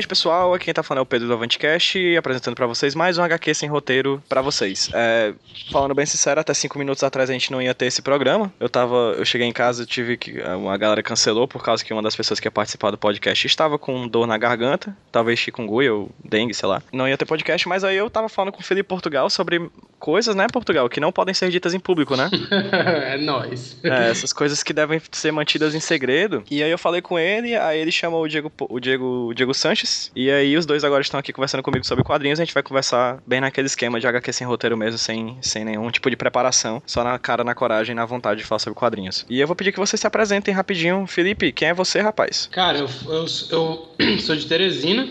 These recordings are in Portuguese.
noite, pessoal. Aqui quem tá falando é o Pedro do Avantcast, apresentando para vocês mais um HQ sem roteiro para vocês. É, falando bem sincero, até cinco minutos atrás a gente não ia ter esse programa. Eu tava, eu cheguei em casa, tive que uma galera cancelou por causa que uma das pessoas que ia participar do podcast estava com dor na garganta, talvez chikungunya ou dengue, sei lá. Não ia ter podcast, mas aí eu tava falando com o Felipe Portugal sobre coisas, né, Portugal, que não podem ser ditas em público, né? é nóis. É, essas coisas que devem ser mantidas em segredo. E aí eu falei com ele, aí ele chamou o Diego, o Diego, o Diego Sanches. E aí os dois agora estão aqui conversando comigo sobre quadrinhos. A gente vai conversar bem naquele esquema de HQ sem roteiro mesmo, sem, sem nenhum tipo de preparação. Só na cara, na coragem, na vontade de falar sobre quadrinhos. E eu vou pedir que vocês se apresentem rapidinho. Felipe, quem é você, rapaz? Cara, eu, eu, eu sou de Teresina,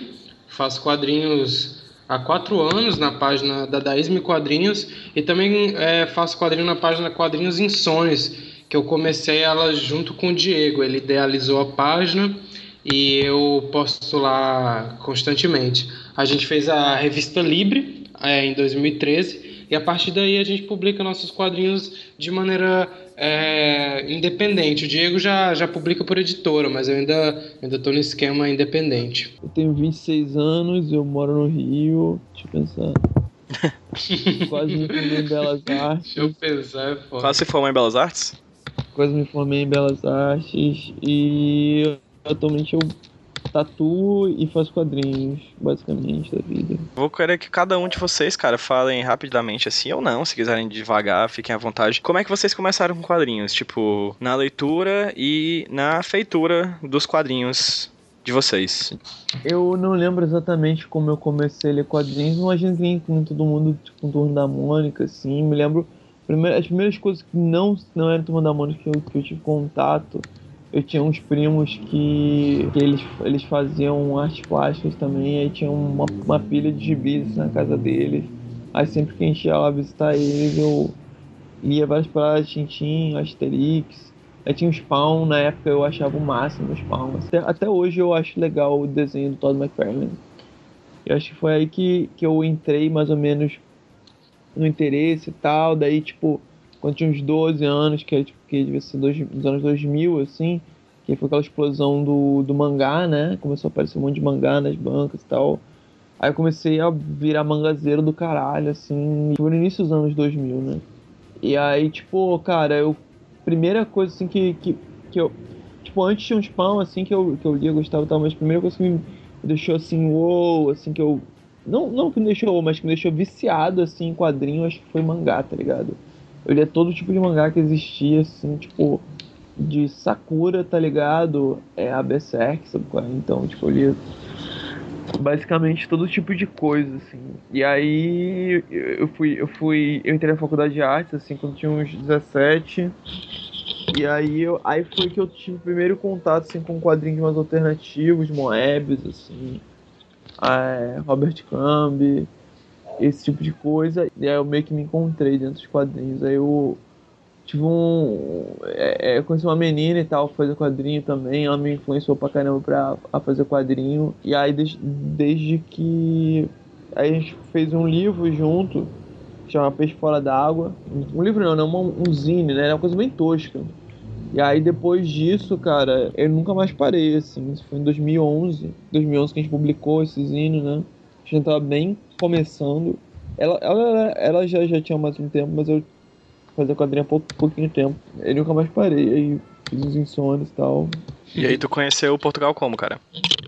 faço quadrinhos há quatro anos na página da Daísme Quadrinhos e também é, faço quadrinho na página Quadrinhos Insônios, que eu comecei ela junto com o Diego. Ele idealizou a página e eu posto lá constantemente. A gente fez a revista Libre é, em 2013 e a partir daí a gente publica nossos quadrinhos de maneira é, independente. O Diego já, já publica por editora, mas eu ainda, ainda tô no esquema independente. Eu tenho 26 anos, eu moro no Rio. Deixa eu pensar. Quase me formei em Belas Artes. Deixa eu pensar, é foda. Quase se formou em Belas Artes? Quase me formei em Belas Artes e atualmente eu tatuo e faço quadrinhos, basicamente, da vida. Vou querer que cada um de vocês, cara, falem rapidamente assim ou não, se quiserem devagar, fiquem à vontade. Como é que vocês começaram com quadrinhos? Tipo, na leitura e na feitura dos quadrinhos de vocês? Eu não lembro exatamente como eu comecei a ler quadrinhos, imagino que com todo mundo, tipo, com Turno da Mônica, assim, me lembro as primeiras coisas que não, não eram Turma da Mônica que eu, que eu tive contato eu tinha uns primos que, que eles, eles faziam artes plásticas também, aí tinha uma, uma pilha de gibis na casa deles. Aí sempre que a gente ia lá visitar eles, eu lia várias paradas Tintin, Asterix. Aí tinha o Spawn, na época eu achava o máximo o Spawn. Até, até hoje eu acho legal o desenho do Todd McFarlane. Eu acho que foi aí que, que eu entrei mais ou menos no interesse e tal. Daí, tipo, quando tinha uns 12 anos, que, tipo, que devia ser dois, dos anos 2000, assim, que foi aquela explosão do, do mangá, né? Começou a aparecer um monte de mangá nas bancas e tal. Aí eu comecei a virar mangazeiro do caralho, assim, foi no início dos anos 2000, né? E aí, tipo, cara, eu. Primeira coisa, assim, que, que, que eu. Tipo, antes tinha um spam, assim, que eu, que eu lia, gostava e tal, mas a primeira coisa que me deixou, assim, uou, assim, que eu. Não, não que me deixou, mas que me deixou viciado, assim, em quadrinho, acho que foi mangá, tá ligado? Eu lia todo tipo de mangá que existia, assim, tipo, de Sakura, tá ligado? É a Berserk, sabe qual é? Então, tipo, eu lia basicamente todo tipo de coisa, assim. E aí eu fui, eu fui, eu entrei na faculdade de artes, assim, quando tinha uns 17. E aí, eu, aí foi que eu tive o primeiro contato, assim, com quadrinhos mais alternativos, Moebius, assim, é, Robert Crumb, esse tipo de coisa. E aí eu meio que me encontrei dentro dos quadrinhos. Aí eu tive um. É, é, conheci uma menina e tal, fazer quadrinho também. Ela me influenciou pra caramba pra a fazer quadrinho. E aí desde, desde que. Aí a gente fez um livro junto, chama Peixe Fora d'Água. Um livro não, não, um zine, né? Era uma coisa bem tosca. E aí depois disso, cara, eu nunca mais parei, assim. Isso foi em 2011. 2011 que a gente publicou esse zine, né? A gente tava bem começando. Ela, ela, ela já, já tinha mais um tempo, mas eu fazia quadrinho há pouco, pouquinho tempo. Eu nunca mais parei. Aí fiz os insônios e tal. E aí tu conheceu Portugal como, cara?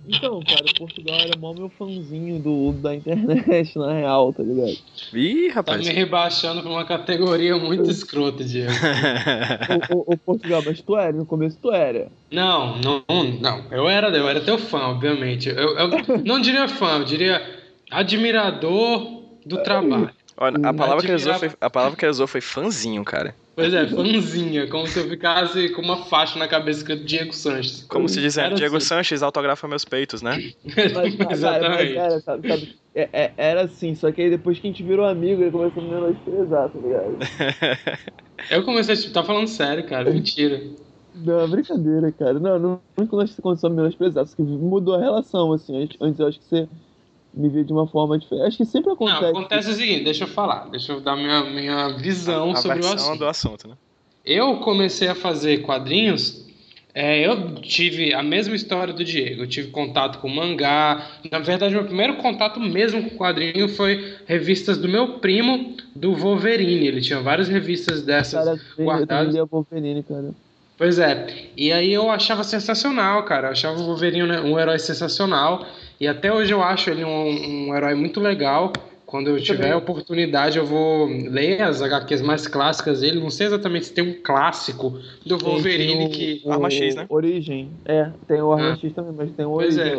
Então, cara, Portugal era mó meu fãzinho do, da internet, na real, tá ligado? Ih, Tá rapaz. me rebaixando pra uma categoria muito escrota, Diego. o Portugal, mas tu era, no começo tu era. Não, não, não. Eu era, eu era teu fã, obviamente. Eu, eu não diria fã, eu diria admirador do trabalho. Olha, a palavra, que ele usou foi, a palavra que ele usou foi fãzinho, cara. Pois é, fãzinha, como se eu ficasse com uma faixa na cabeça escrito Diego Sanches. Como se dizendo, Era Diego assim. Sanches autografa meus peitos, né? Mas, mas, cara, mas Exatamente. era, sabe, sabe? É- é- era assim, só que aí depois que a gente virou amigo, ele começou a me menosprezar, tá ligado? Eu comecei a tipo, tá falando sério, cara, mentira. Não, brincadeira, cara. Não, não, não começou a me menosprezar, só que mudou a relação, assim. Antes- Antes eu acho que você me via de uma forma diferente. Acho que sempre acontece. Não, acontece o seguinte, deixa eu falar, deixa eu dar minha, minha visão a sobre o assunto. do assunto, né? Eu comecei a fazer quadrinhos, é, eu tive a mesma história do Diego. Eu tive contato com mangá. Na verdade, meu primeiro contato mesmo com quadrinho foi revistas do meu primo, do Wolverine. Ele tinha várias revistas dessas Cara, eu guardadas. lia Wolverine, cara. Pois é. E aí eu achava sensacional, cara. Eu achava o Wolverine um herói sensacional. E até hoje eu acho ele um, um herói muito legal. Quando eu tiver também. oportunidade, eu vou ler as HQs mais clássicas dele. Não sei exatamente se tem um clássico do Wolverine que. o, Arma X, né? Origem. É, tem o Arma Ah. X também, mas tem o Pois Origem. é.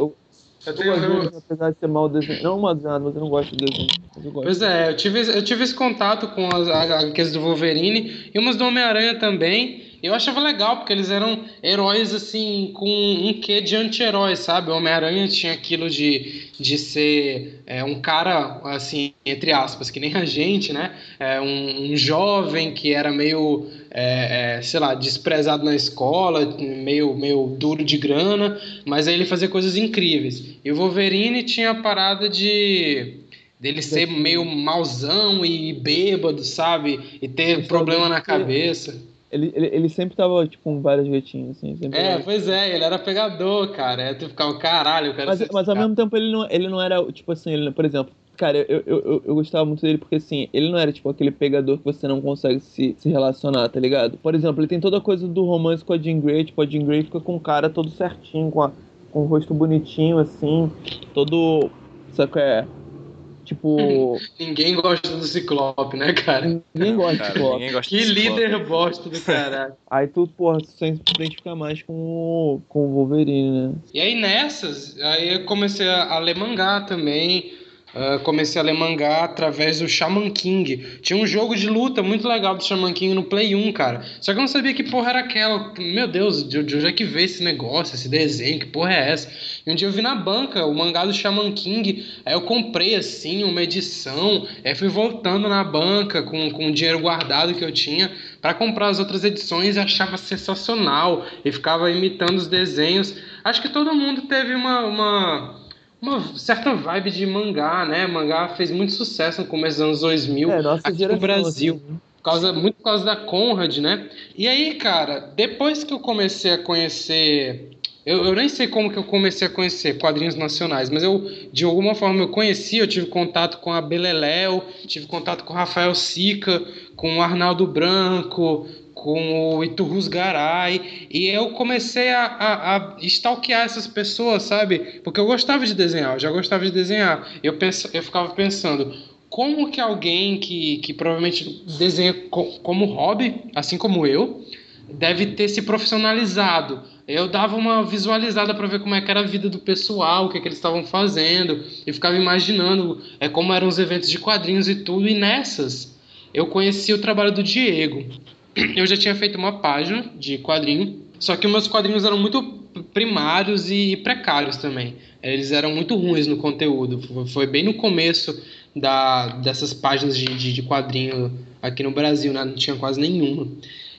Eu, tenho- eu- apesar de ser mal desenhado. Não mal desenhado, mas eu não gosto do desenho. Mas eu gosto. Pois é, eu tive, eu tive esse contato com as HQs do Wolverine e umas do Homem-Aranha também. Eu achava legal, porque eles eram heróis, assim, com um quê de anti-herói, sabe? O Homem-Aranha tinha aquilo de, de ser é, um cara, assim, entre aspas, que nem a gente, né? É, um, um jovem que era meio, é, é, sei lá, desprezado na escola, meio, meio duro de grana, mas aí ele fazia coisas incríveis. E o Wolverine tinha a parada de dele ser meio mauzão e bêbado, sabe? E ter problema na cabeça. Ele, ele, ele sempre tava, tipo, com vários gatinhos, assim. Sempre É, era- pois é, ele era pegador, cara. Aí tu ficava, caralho, quero Mas, mas ao mesmo tempo ele não, ele não era, tipo assim, ele, por exemplo, cara, eu, eu, eu, eu gostava muito dele porque assim, ele não era tipo aquele pegador que você não consegue se, se relacionar, tá ligado? Por exemplo, ele tem toda a coisa do romance com a Jean Grey, tipo, a Jean Grey fica com o cara todo certinho, com, a, com o rosto bonitinho, assim, todo. Sabe qual é? Tipo. Ninguém gosta do Ciclope, né, cara? Ninguém gosta Cara, de Ciclope. ninguém gosta Que líder bosta do caralho. Aí tu, porra, tu se identifica mais com o, com o Wolverine, né? E aí nessas, aí eu comecei a, a ler mangá também. Ah, comecei a ler mangá através do Shaman King. Tinha um jogo de luta muito legal do Shaman King no Play 1, cara. Só que eu não sabia que porra era aquela. Meu Deus, de, de onde é que veio esse negócio, esse desenho? Que porra é essa? E um dia eu vi na banca o mangá do Shaman King. Aí eu comprei assim, uma edição. Aí fui voltando na banca com, com o dinheiro guardado que eu tinha para comprar as outras edições e achava sensacional. E ficava imitando os desenhos. Acho que todo mundo teve uma, uma, uma certa vibe de mangá, né? Mangá fez muito sucesso no começo dos anos 2000 É, aqui no Brasil. assim, né? Por causa, muito por causa da Conrad, né? E aí, cara, depois que eu comecei a conhecer. Eu, eu nem sei como que eu comecei a conhecer quadrinhos nacionais, mas eu, de alguma forma, eu conheci, eu tive contato com a Beleléu, tive contato com o Rafael Sica, com o Arnaldo Branco, com o Iturrus Garay, e eu comecei a, a, a stalkear essas pessoas, sabe? Porque eu gostava de desenhar, eu já gostava de desenhar. Eu, penso, eu ficava pensando, como que alguém que, que provavelmente desenha co- como hobby, assim como eu, deve ter se profissionalizado. Eu dava uma visualizada para ver como é que era a vida do pessoal, o que, é que eles estavam fazendo, e ficava imaginando é, como eram os eventos de quadrinhos e tudo, e nessas eu conheci o trabalho do Diego. Eu já tinha feito uma página de quadrinho, só que meus quadrinhos eram muito primários e precários também. Eles eram muito ruins no conteúdo. Foi- Foi bem no começo da, dessas páginas de, de, de quadrinho aqui no Brasil, né? não tinha quase nenhuma.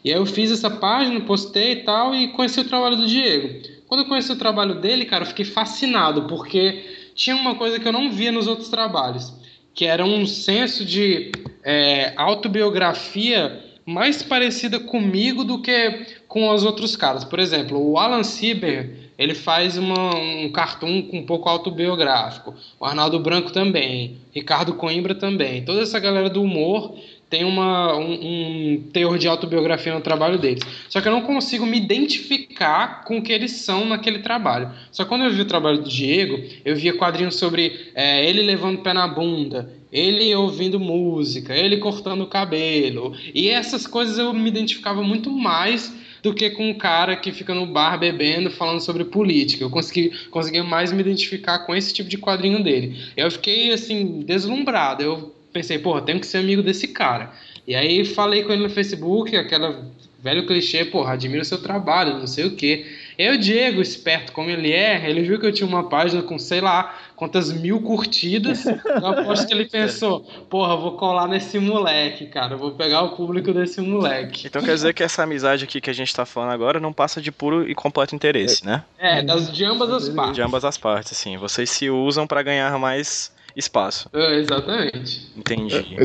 E aí eu fiz essa página, postei e tal, e conheci o trabalho do Diego. Quando eu conheci o trabalho dele, cara, eu fiquei fascinado, porque tinha uma coisa que eu não via nos outros trabalhos, que era um senso de é, autobiografia mais parecida comigo do que com os outros caras. Por exemplo, o Alan Sieber, ele faz uma, um cartoon um pouco autobiográfico. O Arnaldo Branco também. Ricardo Coimbra também. Toda essa galera do humor tem uma, um, um teor de autobiografia no trabalho deles. Só que eu não consigo me identificar com o que eles são naquele trabalho. Só que quando eu vi o trabalho do Diego, eu via quadrinhos sobre é, ele levando o pé na bunda, ele ouvindo música, ele cortando o cabelo. E essas coisas eu me identificava muito mais do que com um cara que fica no bar bebendo, falando sobre política. Eu consegui, consegui mais me identificar com esse tipo de quadrinho dele. Eu fiquei, assim, deslumbrado. Eu pensei, porra, tenho que ser amigo desse cara. E aí falei com ele no Facebook, aquela velho clichê, porra, admiro o seu trabalho, não sei o quê. Eu, Diego, esperto como ele é, ele viu que eu tinha uma página com, sei lá, quantas mil curtidas. Eu aposto que ele pensou, porra, vou colar nesse moleque, cara. Vou pegar o público desse moleque. Então quer dizer que essa amizade aqui que a gente tá falando agora não passa de puro e completo interesse, né? É, das, de ambas as partes. De ambas as partes, assim. Vocês se usam para ganhar mais espaço. É, exatamente. Entendi.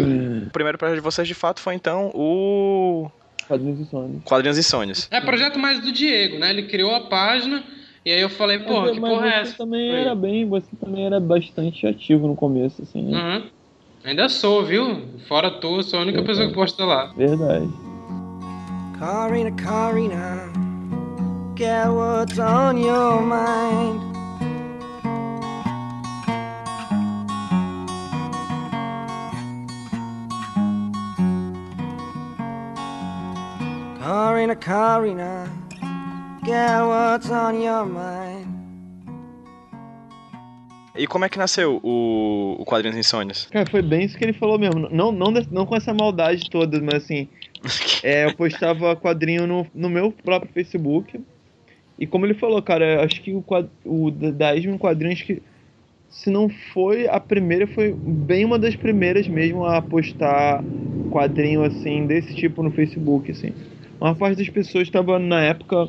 o primeiro projeto de vocês, de fato, foi então o Quadrinhos e Sonhos. Quadrinhos e Sonhos. É projeto mais do Diego, né? Ele criou a página e aí eu falei, porra, que porra é essa? Também era bem, você também era bastante ativo no começo, assim, né? Uhum. Ainda sou, viu? Fora tu, sou a única Verdade. pessoa que posta lá. Verdade. Carina, Carina, get what's on your mind. Karina, Karina, get what's on your mind. E como é que nasceu o, o Quadrinhos Insônios? Cara, foi bem isso que ele falou mesmo. Não, não, não com essa maldade toda, mas assim. é, eu postava quadrinho no, no meu próprio Facebook. E como ele falou, cara, acho que o, o da Esmin Quadrinhos que. Se não foi a primeira, foi bem uma das primeiras mesmo a postar quadrinho assim, desse tipo no Facebook, assim uma parte das pessoas estava na época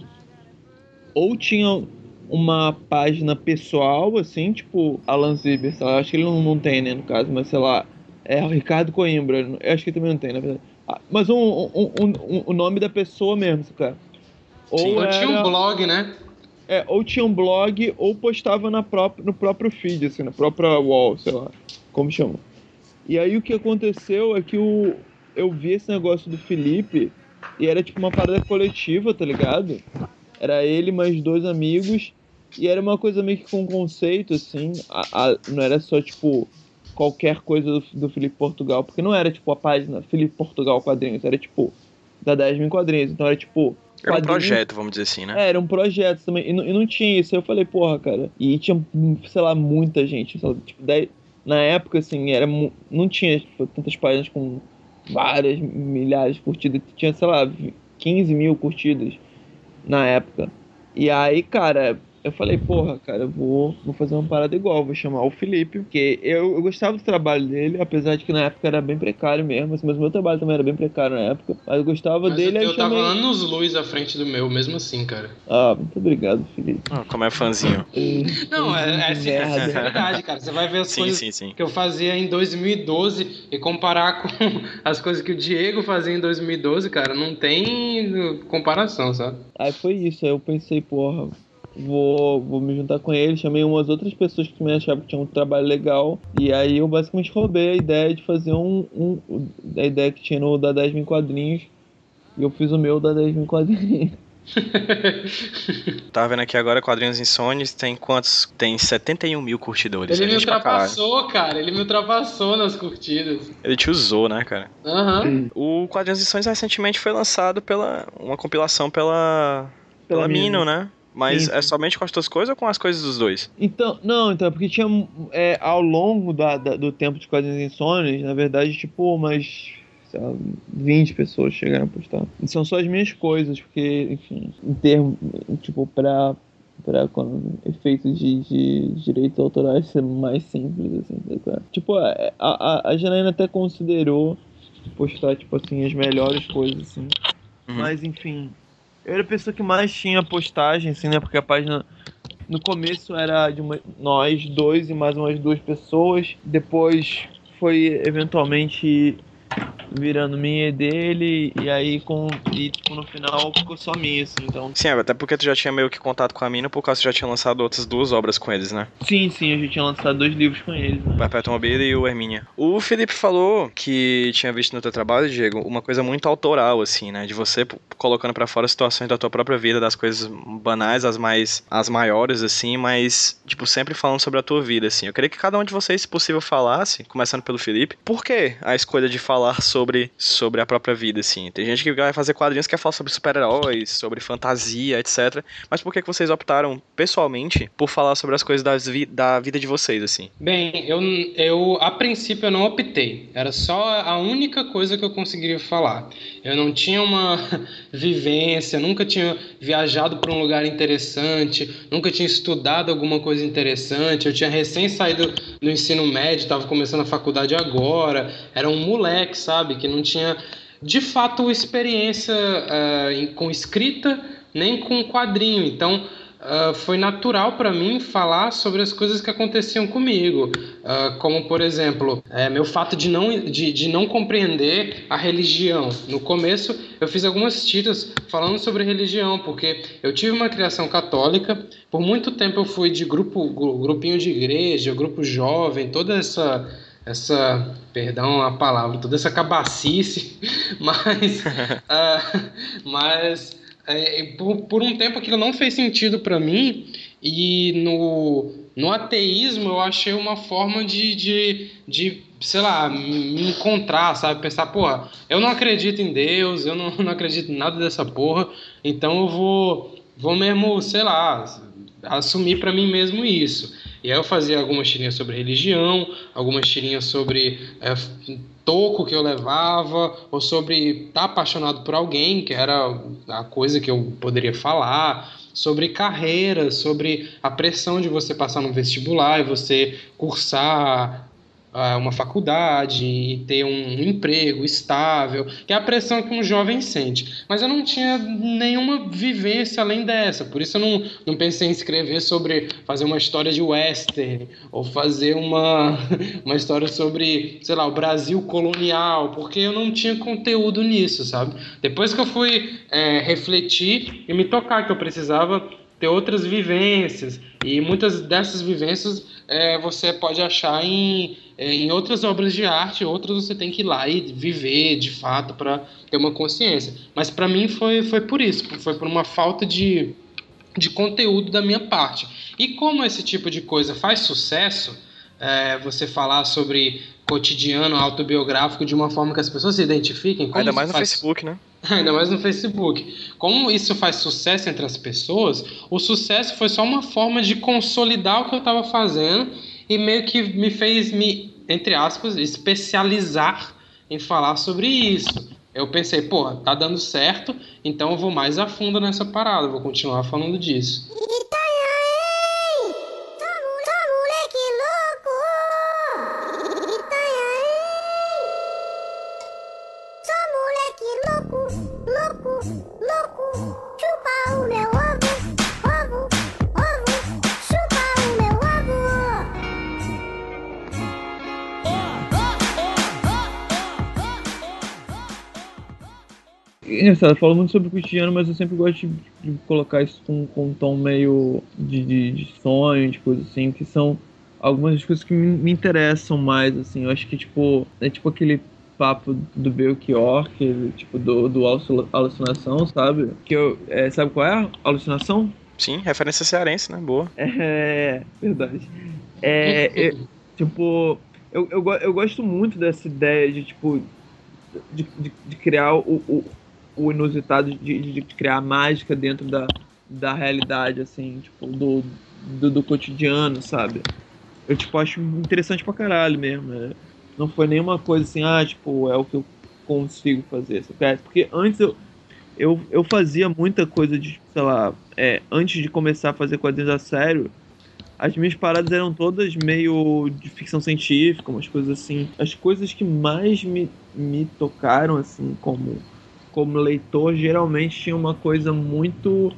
ou tinha uma página pessoal, assim, tipo Alan Zibber, acho que ele não, não tem, né, no caso, mas sei lá, é o Ricardo Coimbra, eu acho que também não tem, na verdade. Ah, mas um, um, um, o nome da pessoa mesmo, cara. Ou, Sim, era, tinha um blog, né? É, ou tinha um blog, ou postava na própria, no próprio feed, assim, na própria wall, sei lá, como chama. E aí o que aconteceu é que o, eu vi esse negócio do Felipe e era tipo uma parada coletiva, tá ligado? Era ele mais dois amigos. E era uma coisa meio que com conceito, assim. A, a, não era só, tipo, qualquer coisa do, do Felipe Portugal. Porque não era, tipo, a página Felipe Portugal Quadrinhos. Era, tipo, da 10 mil quadrinhos. Então era, tipo, era um projeto, vamos dizer assim, né? É, era um projeto também. E não, e não tinha isso. Aí eu falei, porra, cara. E tinha, sei lá, muita gente. Lá, tipo, 10, na época, assim, era, não tinha tipo, tantas páginas com várias milhares de curtidas. Tinha, sei lá, 15 mil curtidas na época. E aí, cara, eu falei, porra, cara, eu vou, vou fazer uma parada igual, vou chamar o Felipe, porque eu, eu gostava do trabalho dele, apesar de que na época era bem precário mesmo, assim, mas o meu trabalho também era bem precário na época, mas eu gostava mas dele. Eu, eu chamei... tava anos luz à frente do meu, mesmo assim, cara. Ah, muito obrigado, Felipe. Ah, como é fãzinho. Não, é, é, assim, é, é verdade, cara. Você vai ver as sim, coisas sim, sim. que eu fazia em 2012 e comparar com as coisas que o Diego fazia em 2012, cara, não tem comparação, sabe? Aí foi isso, aí eu pensei, porra vou, vou me juntar com ele. Chamei umas outras pessoas que me achavam que tinham um trabalho legal. E aí eu basicamente roubei a ideia de fazer um. um a ideia que tinha no da 10 mil quadrinhos. E eu fiz o meu da 10 mil quadrinhos. Tava vendo aqui agora quadrinhos insônios, tem quantos? Tem 71 mil curtidores. Ele me ultrapassou, cara. Ele me ultrapassou nas curtidas. Ele te usou, né, cara? Aham. Uhum. O Quadrinhos Insônios recentemente foi lançado pela. uma compilação pela. pela, pela Mino, né? Mas é somente com as tuas coisas ou com as coisas dos dois? Então, não, então, porque tinha é, ao longo da, da, do tempo de quadrinhos insônios, na verdade, tipo, umas sei lá, 20 pessoas chegaram a postar. E são só as minhas coisas, porque, enfim, em termos, tipo, pra, pra quando, efeitos de, de direitos autorais ser mais simples, assim, tá Tipo, a, a, a Janaína até considerou postar, tipo assim, as melhores coisas, assim. Uhum. Mas, enfim, eu era a pessoa que mais tinha postagem, assim, né? Porque a página no começo era de uma, nós dois e mais umas duas pessoas. Depois foi eventualmente virando minha e dele, e aí com. E tipo, no final ficou só minha, assim, então. Sim, até porque tu já tinha meio que contato com a mina, por causa que tu já tinha lançado outras duas obras com eles, né? Sim, sim, eu já tinha lançado dois livros com eles, né? O Perpétua e o Hermínia. O Felipe falou que tinha visto no teu trabalho, Diego, uma coisa muito autoral, assim, né? De você colocando para fora situações da tua própria vida, das coisas banais, as mais. as maiores, assim, mas, tipo, sempre falando sobre a tua vida, assim. Eu queria que cada um de vocês, se possível, falasse, começando pelo Felipe, por que a escolha de falar sobre, sobre a própria vida, assim? Tem gente que vai fazer quadrinhos que quer falar sobre super-heróis, sobre fantasia, etc. Mas por que, vocês optaram, pessoalmente, por falar sobre as coisas das vi da vida de vocês, assim? Bem, eu, eu a princípio eu não optei. Era só a única coisa que eu conseguiria falar. Eu não tinha uma vivência, nunca tinha viajado para um lugar interessante, nunca tinha estudado alguma coisa interessante. Eu tinha recém saído do ensino médio, estava começando a faculdade agora. Era um moleque, sabe, que não tinha de fato experiência uh, com escrita nem com quadrinho. Então uh, foi natural para mim falar sobre as coisas que aconteciam comigo, uh, como por exemplo, é, meu fato de não, de, de não compreender a religião. No começo eu fiz algumas tiras falando sobre religião, porque eu tive uma criação católica, por muito tempo eu fui de grupo, grupinho de igreja, grupo jovem, toda essa essa, perdão a palavra, toda essa cabacice, mas, uh, mas é, por, por, um tempo aquilo não fez sentido para mim e no, no ateísmo eu achei uma forma de, de, de, sei lá, me encontrar, sabe? Pensar, porra, eu não acredito em Deus, eu não, não acredito em nada dessa porra, então eu vou, vou mesmo, sei lá, assumir para mim mesmo isso. E aí eu fazia algumas tirinhas sobre religião, algumas tirinhas sobre é, toco que eu levava, ou sobre estar tá apaixonado por alguém, que era a coisa que eu poderia falar, sobre carreira, sobre a pressão de você passar no vestibular e você cursar uma faculdade e ter um emprego estável, que é a pressão que um jovem sente. Mas eu não tinha nenhuma vivência além dessa, por isso eu não, não pensei em escrever sobre fazer uma história de western ou fazer uma, uma história sobre, sei lá, o Brasil colonial, porque eu não tinha conteúdo nisso, sabe? Depois que eu fui é, refletir e me tocar que eu precisava ter outras vivências e muitas dessas vivências é, você pode achar em em outras obras de arte, outras você tem que ir lá e viver de fato para ter uma consciência. Mas para mim foi, foi por isso, foi por uma falta de, de conteúdo da minha parte. E como esse tipo de coisa faz sucesso, é, você falar sobre cotidiano autobiográfico de uma forma que as pessoas se identifiquem. Ainda mais no faz... Facebook, né? Ainda mais no Facebook. Como isso faz sucesso entre as pessoas, o sucesso foi só uma forma de consolidar o que eu estava fazendo e meio que me fez me, entre aspas, especializar em falar sobre isso. Eu pensei, pô, tá dando certo, então eu vou mais a fundo nessa parada, vou continuar falando disso. Engraçado, falo muito sobre o cotidiano, mas eu sempre gosto de, de colocar isso com, com um tom meio de, de, de, sonho, de coisa assim, que são algumas das coisas que me, me, interessam mais, assim. Eu acho que, tipo, é tipo aquele papo do Belchior, que, tipo, do, do alucinação, sabe? Que eu, é, sabe qual é a alucinação? Sim, referência cearense, né? Boa. É, verdade. É, é tipo, eu, eu, eu gosto muito dessa ideia de, tipo, de, de, de criar o, o, o inusitado de, de, criar mágica dentro da, da realidade, assim, tipo, do, do, do cotidiano, sabe? Eu, tipo, acho interessante pra caralho mesmo. Né? Não foi nenhuma coisa assim, ah, tipo, é o que eu consigo fazer. Sabe? Porque antes eu, eu, eu fazia muita coisa de, sei lá, é, antes de começar a fazer quadrinhos a sério, as minhas paradas eram todas meio de ficção científica, umas coisas assim. As coisas que mais me, me tocaram, assim, como como leitor, geralmente tinha uma coisa muito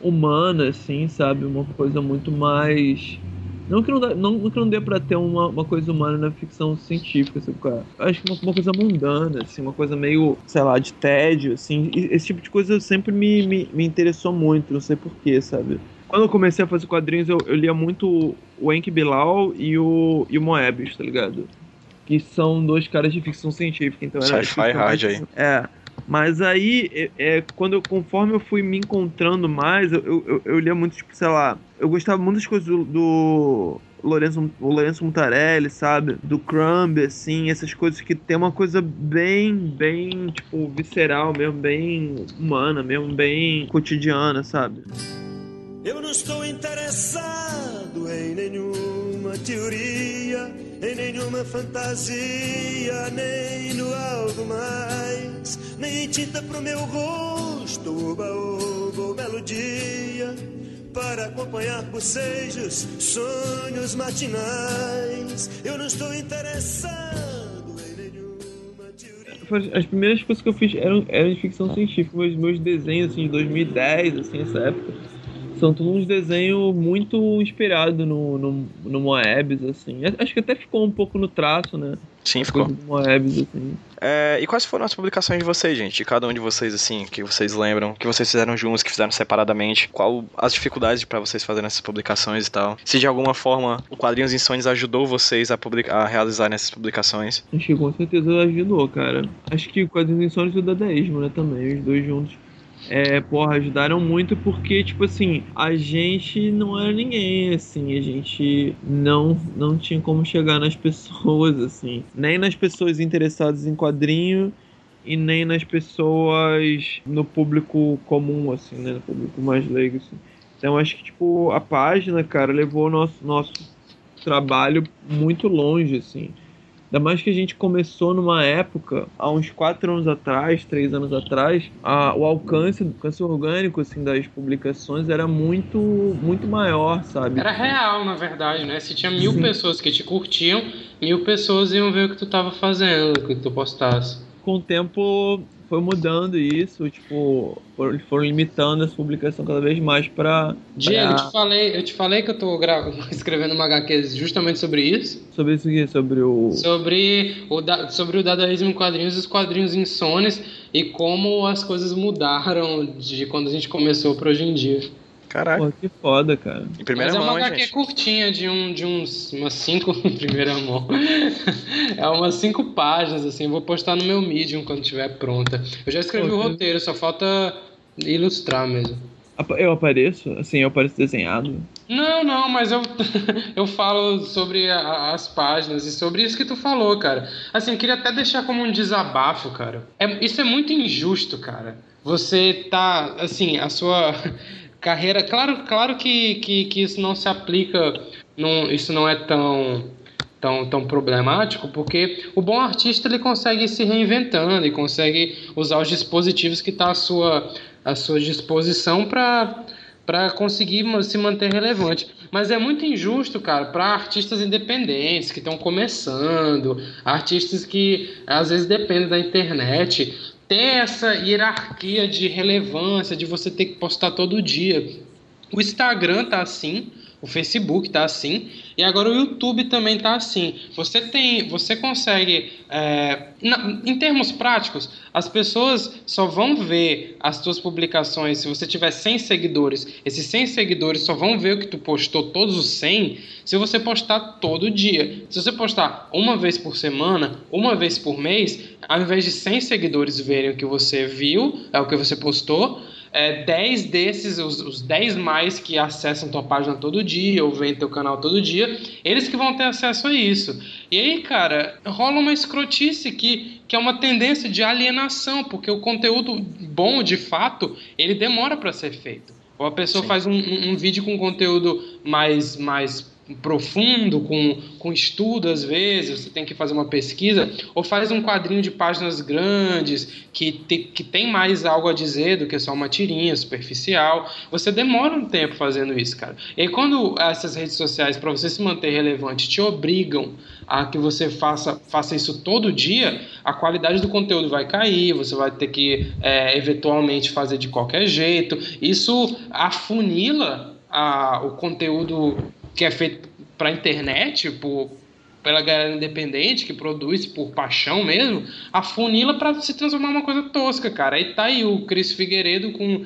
humana, assim, sabe? Uma coisa muito mais Não que não, dá, não, que não dê pra ter uma, uma coisa humana na ficção científica, assim, cara. Acho que uma, uma, coisa mundana, assim, uma coisa meio, sei lá, de tédio, assim. esse tipo de coisa sempre me, me, me interessou muito, não sei porquê, sabe? Quando eu comecei a fazer quadrinhos, eu, eu lia muito o Enki Bilal e o, e o Moebius, tá ligado? Que são dois caras de ficção científica, então era. Sci-fi hard aí. É. Mas aí, é, é, quando eu, conforme eu fui me encontrando mais, eu, eu, eu lia muito, tipo, sei lá, eu gostava muito das coisas do, do Lourenço, o Mutarelli, sabe? Do Crumb, assim, essas coisas que tem uma coisa bem, bem, tipo, visceral mesmo, bem humana mesmo, bem cotidiana, sabe? Eu não estou interessado em nenhuma teoria, em nenhuma fantasia, nem no algo mais, nem tinta pro meu rosto, oba, oba, melodia para acompanhar bocejos, sonhos matinais. Eu não estou interessado em nenhuma teoria. As primeiras coisas que eu fiz eram, eram de ficção científica, meus, meus desenhos assim, de 2010, assim, essa época. São todos uns desenhos muito inspirados no, no, no Moebius, assim. Acho que até ficou um pouco no traço, né? Sim, ficou. Moebius, assim. É, e quais foram as publicações de vocês, gente? De cada um de vocês, assim, que vocês lembram, que vocês fizeram juntos, que fizeram separadamente? Qual as dificuldades para vocês fazerem essas publicações e tal? Se de alguma forma o Quadrinhos Insônios ajudou vocês a, publicar, a realizar essas publicações? Acho que com certeza ajudou, cara. Acho que o Quadrinhos Insônios e o Dadaísmo, né, também, os dois juntos é, porra, ajudaram muito porque, tipo assim, a gente não era ninguém, assim, a gente não, não tinha como chegar nas pessoas, assim, nem nas pessoas interessadas em quadrinho e nem nas pessoas no público comum, assim, né, no público mais leigo, assim. Então, acho que, tipo, a página, cara, levou o nosso, nosso trabalho muito longe, assim. Ainda mais que a gente começou numa época, há uns quatro anos atrás, três anos atrás, a, o alcance, alcance orgânico assim, das publicações era muito, muito maior, sabe? Era real, na verdade, né? Se tinha mil Sim. pessoas que te curtiam, mil pessoas iam ver o que tu tava fazendo, o que tu postasse. Com o tempo foi mudando isso, tipo, foram, foram limitando essa publicação cada vez mais para Diego, pra... eu te falei, eu te falei que eu tô gra... escrevendo uma HQ justamente sobre isso. Sobre isso aqui, sobre o sobre o da... sobre o dadaísmo em quadrinhos e os quadrinhos insones e como as coisas mudaram de quando a gente começou para hoje em dia. Caraca. Pô, que foda, cara. Em primeira Mas mão, é uma HQ curtinha, de, um, de uns, umas cinco em primeira mão. é umas cinco páginas, assim. Eu vou postar no meu Medium quando estiver pronta. Eu já escrevi Pô, o roteiro, só falta ilustrar mesmo. Eu apareço? Assim, eu apareço desenhado? Não, não, mas eu, eu falo sobre a, as páginas e sobre isso que tu falou, cara. Assim, eu queria até deixar como um desabafo, cara. É, isso é muito injusto, cara. Você tá, assim, a sua carreira. Claro, claro que, que, que isso não se aplica, não, isso não é tão, tão, tão problemático, porque o bom artista ele consegue se reinventando e consegue usar os dispositivos que está à sua, à sua disposição para para conseguir se manter relevante. Mas é muito injusto, cara, para artistas independentes que estão começando, artistas que às vezes dependem da internet ter essa hierarquia de relevância, de você ter que postar todo dia. O Instagram tá assim, o Facebook tá assim e agora o YouTube também tá assim. Você tem, você consegue, é, na, em termos práticos, as pessoas só vão ver as tuas publicações se você tiver 100 seguidores. Esses 100 seguidores só vão ver o que tu postou todos os 100 se você postar todo dia. Se você postar uma vez por semana, uma vez por mês, ao invés de 100 seguidores verem o que você viu, é o que você postou, é, 10 desses, os, os 10 mais que acessam tua página todo dia ou veem teu canal todo dia, eles que vão ter acesso a isso. E aí, cara, rola uma escrotice que, que é uma tendência de alienação, porque o conteúdo bom, de fato, ele demora para ser feito. Ou a pessoa Sim. faz um, um, um vídeo com conteúdo mais, mais profundo, com, com estudo às vezes, você tem que fazer uma pesquisa, ou faz um quadrinho de páginas grandes que, te, que tem mais algo a dizer do que só uma tirinha superficial. Você demora um tempo fazendo isso, cara. E quando essas redes sociais, para você se manter relevante, te obrigam a que você faça, faça isso todo dia, a qualidade do conteúdo vai cair, você vai ter que é, eventualmente fazer de qualquer jeito. Isso afunila a, o conteúdo que é feito pra internet, por, pela galera independente que produz por paixão mesmo, afunila para se transformar numa coisa tosca, cara. Aí tá aí o Cris Figueiredo com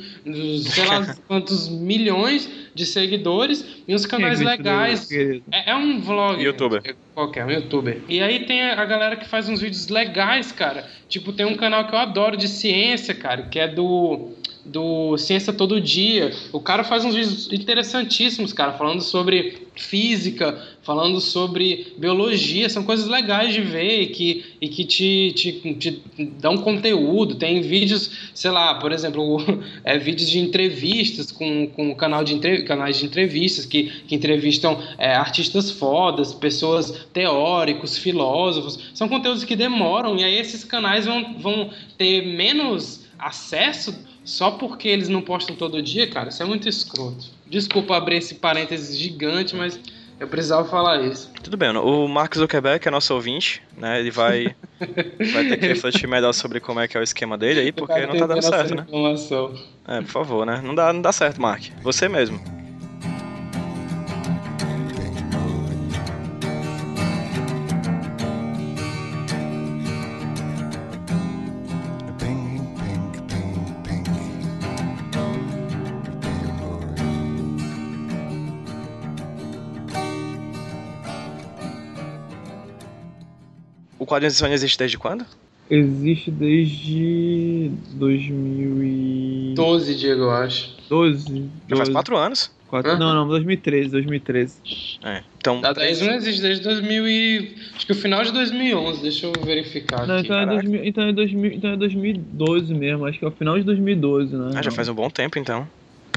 sei lá quantos milhões de seguidores e uns canais é legais. É, é, um vlog. Youtuber. Qualquer, um youtuber. E aí tem a galera que faz uns vídeos legais, cara. Tipo, tem um canal que eu adoro de ciência, cara, que é do do Ciência Todo Dia. O cara faz uns vídeos interessantíssimos, cara, falando sobre física, falando sobre biologia. São coisas legais de ver e que, e que te, te, te dão conteúdo. Tem vídeos, sei lá, por exemplo, é, vídeos de entrevistas com, com canal de entre, canais de entrevistas que, que entrevistam é, artistas fodas, pessoas teóricos, filósofos. São conteúdos que demoram e aí esses canais vão, vão ter menos acesso só porque eles não postam todo dia, cara, isso é muito escroto. Desculpa abrir esse parênteses gigante, mas eu precisava falar isso. Tudo bem, o Mark Zuckerberg é nosso ouvinte, né? Ele vai, vai ter que refletir melhor sobre como é que é o esquema dele aí, porque não tá dando certo, né? Informação. É, por favor, né? Não dá, não dá certo, Mark. Você mesmo. Quadrinhos de Sony existe desde quando? Existe desde 2012, Diego, eu acho. 12. Já faz 4 anos. Quatro, uhum. Não, não, 2013, 2013. É, então... A 10 não existe desde 2000 e... Acho que o final de 2011, deixa eu verificar não, aqui. Então é, 2000, então, é 2000, então é 2012 mesmo, acho que é o final de 2012, né? Ah, já faz um bom tempo, então.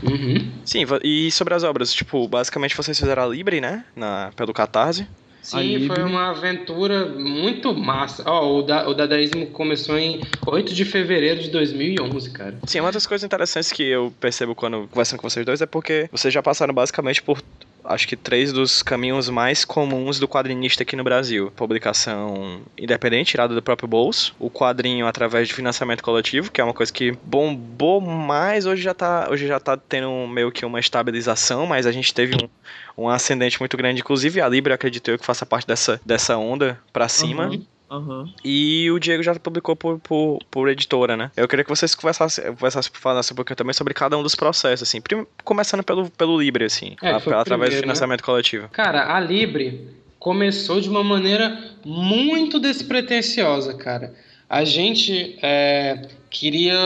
Uhum. Sim, e sobre as obras, tipo, basicamente vocês fizeram a Libre, né, na, pelo Catarse. Sim, foi uma aventura muito massa. Ó, oh, o, da, o dadaísmo começou em 8 de fevereiro de 2011, cara. Sim, uma das coisas interessantes que eu percebo quando conversando com vocês dois é porque vocês já passaram basicamente por acho que três dos caminhos mais comuns do quadrinista aqui no Brasil. Publicação independente, tirada do próprio bolso. O quadrinho através de financiamento coletivo, que é uma coisa que bombou mais, hoje já tá, hoje já tá tendo meio que uma estabilização, mas a gente teve um, um ascendente muito grande. Inclusive a Libra, acredito eu, que faça parte dessa, dessa onda pra cima. Uhum. Uhum. E o Diego já publicou por, por, por, editora, né? Eu queria que vocês conversassem, conversassem falassem um pouquinho também sobre cada um dos processos, assim. Começando pelo, pelo Libre, assim. É, a, através primeiro, do né? financiamento né? coletivo. Cara, a Libre começou de uma maneira muito despretensiosa, cara. A gente é, queria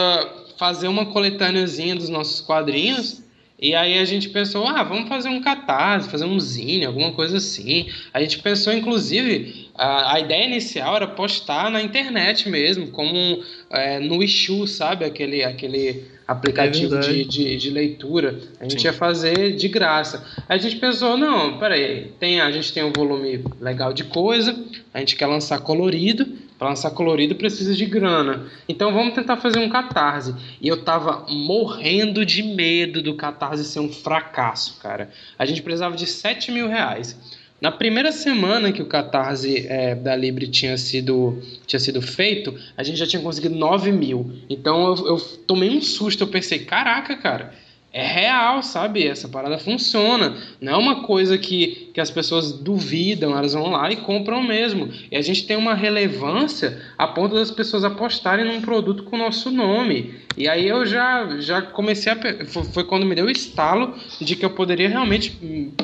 fazer uma coletâneazinha dos nossos quadrinhos e aí a gente pensou, ah, vamos fazer um catarse, fazer um zine, alguma coisa assim. A gente pensou, inclusive, a, a ideia inicial era postar na internet mesmo, como é, no Issue, sabe? Aquele, aquele aplicativo é de, de, de, leitura. A gente Sim. ia fazer de graça. Aí a gente pensou, não, peraí, tem, a gente tem um volume legal de coisa, a gente quer lançar colorido, para lançar colorido precisa de grana. Então vamos tentar fazer um catarse. E eu tava morrendo de medo do catarse ser um fracasso, cara. A gente precisava de 7 mil reais. Na primeira semana que o catarse é, da Libre tinha sido, tinha sido feito, a gente já tinha conseguido 9 mil. Então eu, eu tomei um susto, eu pensei, caraca, cara é real, sabe? Essa parada funciona. Não é uma coisa que, que as pessoas duvidam, elas vão lá e compram mesmo. E a gente tem uma relevância a ponto das pessoas apostarem num produto com o nosso nome. E aí eu já, já comecei a. Foi quando me deu o estalo de que eu poderia realmente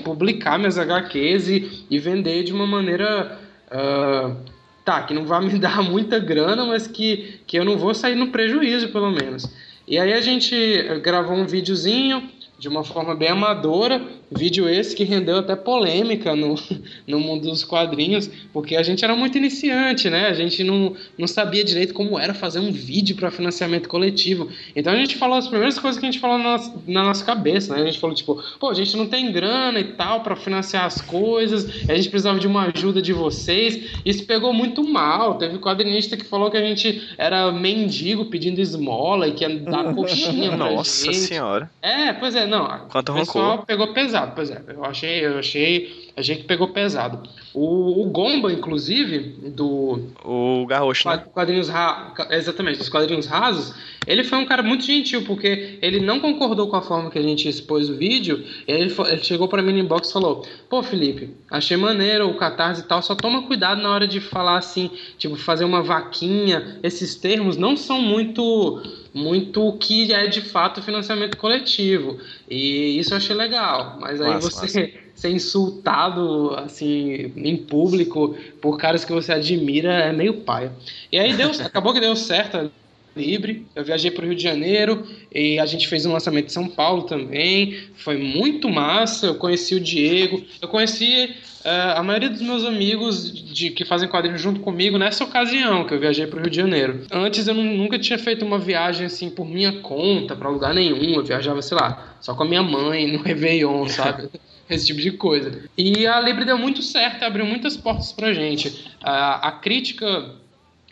publicar minhas HQs e, e vender de uma maneira. Uh, tá, que não vai me dar muita grana, mas que, que eu não vou sair no prejuízo, pelo menos. E aí a gente gravou um videozinho de uma forma bem amadora, vídeo esse que rendeu até polêmica no, no mundo dos quadrinhos, porque a gente era muito iniciante, né? A gente não, não sabia direito como era fazer um vídeo para financiamento coletivo. Então a gente falou as primeiras coisas que a gente falou na nossa, na nossa cabeça, né? A gente falou tipo, pô, a gente não tem grana e tal para financiar as coisas, a gente precisava de uma ajuda de vocês. Isso pegou muito mal. Teve quadrinista que falou que a gente era mendigo pedindo esmola e que ia dar coxinha pra Nossa gente. senhora. É, pois é, não. Quanto o pessoal rancor. pegou pesado, pois é. Eu achei, eu achei achei que pegou pesado. O, o Gomba, inclusive, do. O Garrocho, né? Quadrinhos ra... Exatamente, dos quadrinhos rasos, ele foi um cara muito gentil, porque ele não concordou com a forma que a gente expôs o vídeo. ele, ele chegou para mim no inbox e falou: Pô, Felipe, achei maneiro o catarse e tal, só toma cuidado na hora de falar assim, tipo, fazer uma vaquinha. Esses termos não são muito muito o que é de fato financiamento coletivo. E isso eu achei legal. Mas aí você ser insultado assim em público por caras que você admira é meio paia. E aí deu, acabou que deu certo Libre. Eu viajei para o Rio de Janeiro e a gente fez um lançamento em São Paulo também. Foi muito massa. Eu conheci o Diego. Eu conheci uh, a maioria dos meus amigos de, que fazem quadrinhos junto comigo nessa ocasião que eu viajei para o Rio de Janeiro. Antes eu nunca tinha feito uma viagem assim por minha conta para lugar nenhum. Eu viajava, sei lá, só com a minha mãe no Réveillon, sabe? esse tipo de coisa. E a Libre deu muito certo, abriu muitas portas pra gente. A, a crítica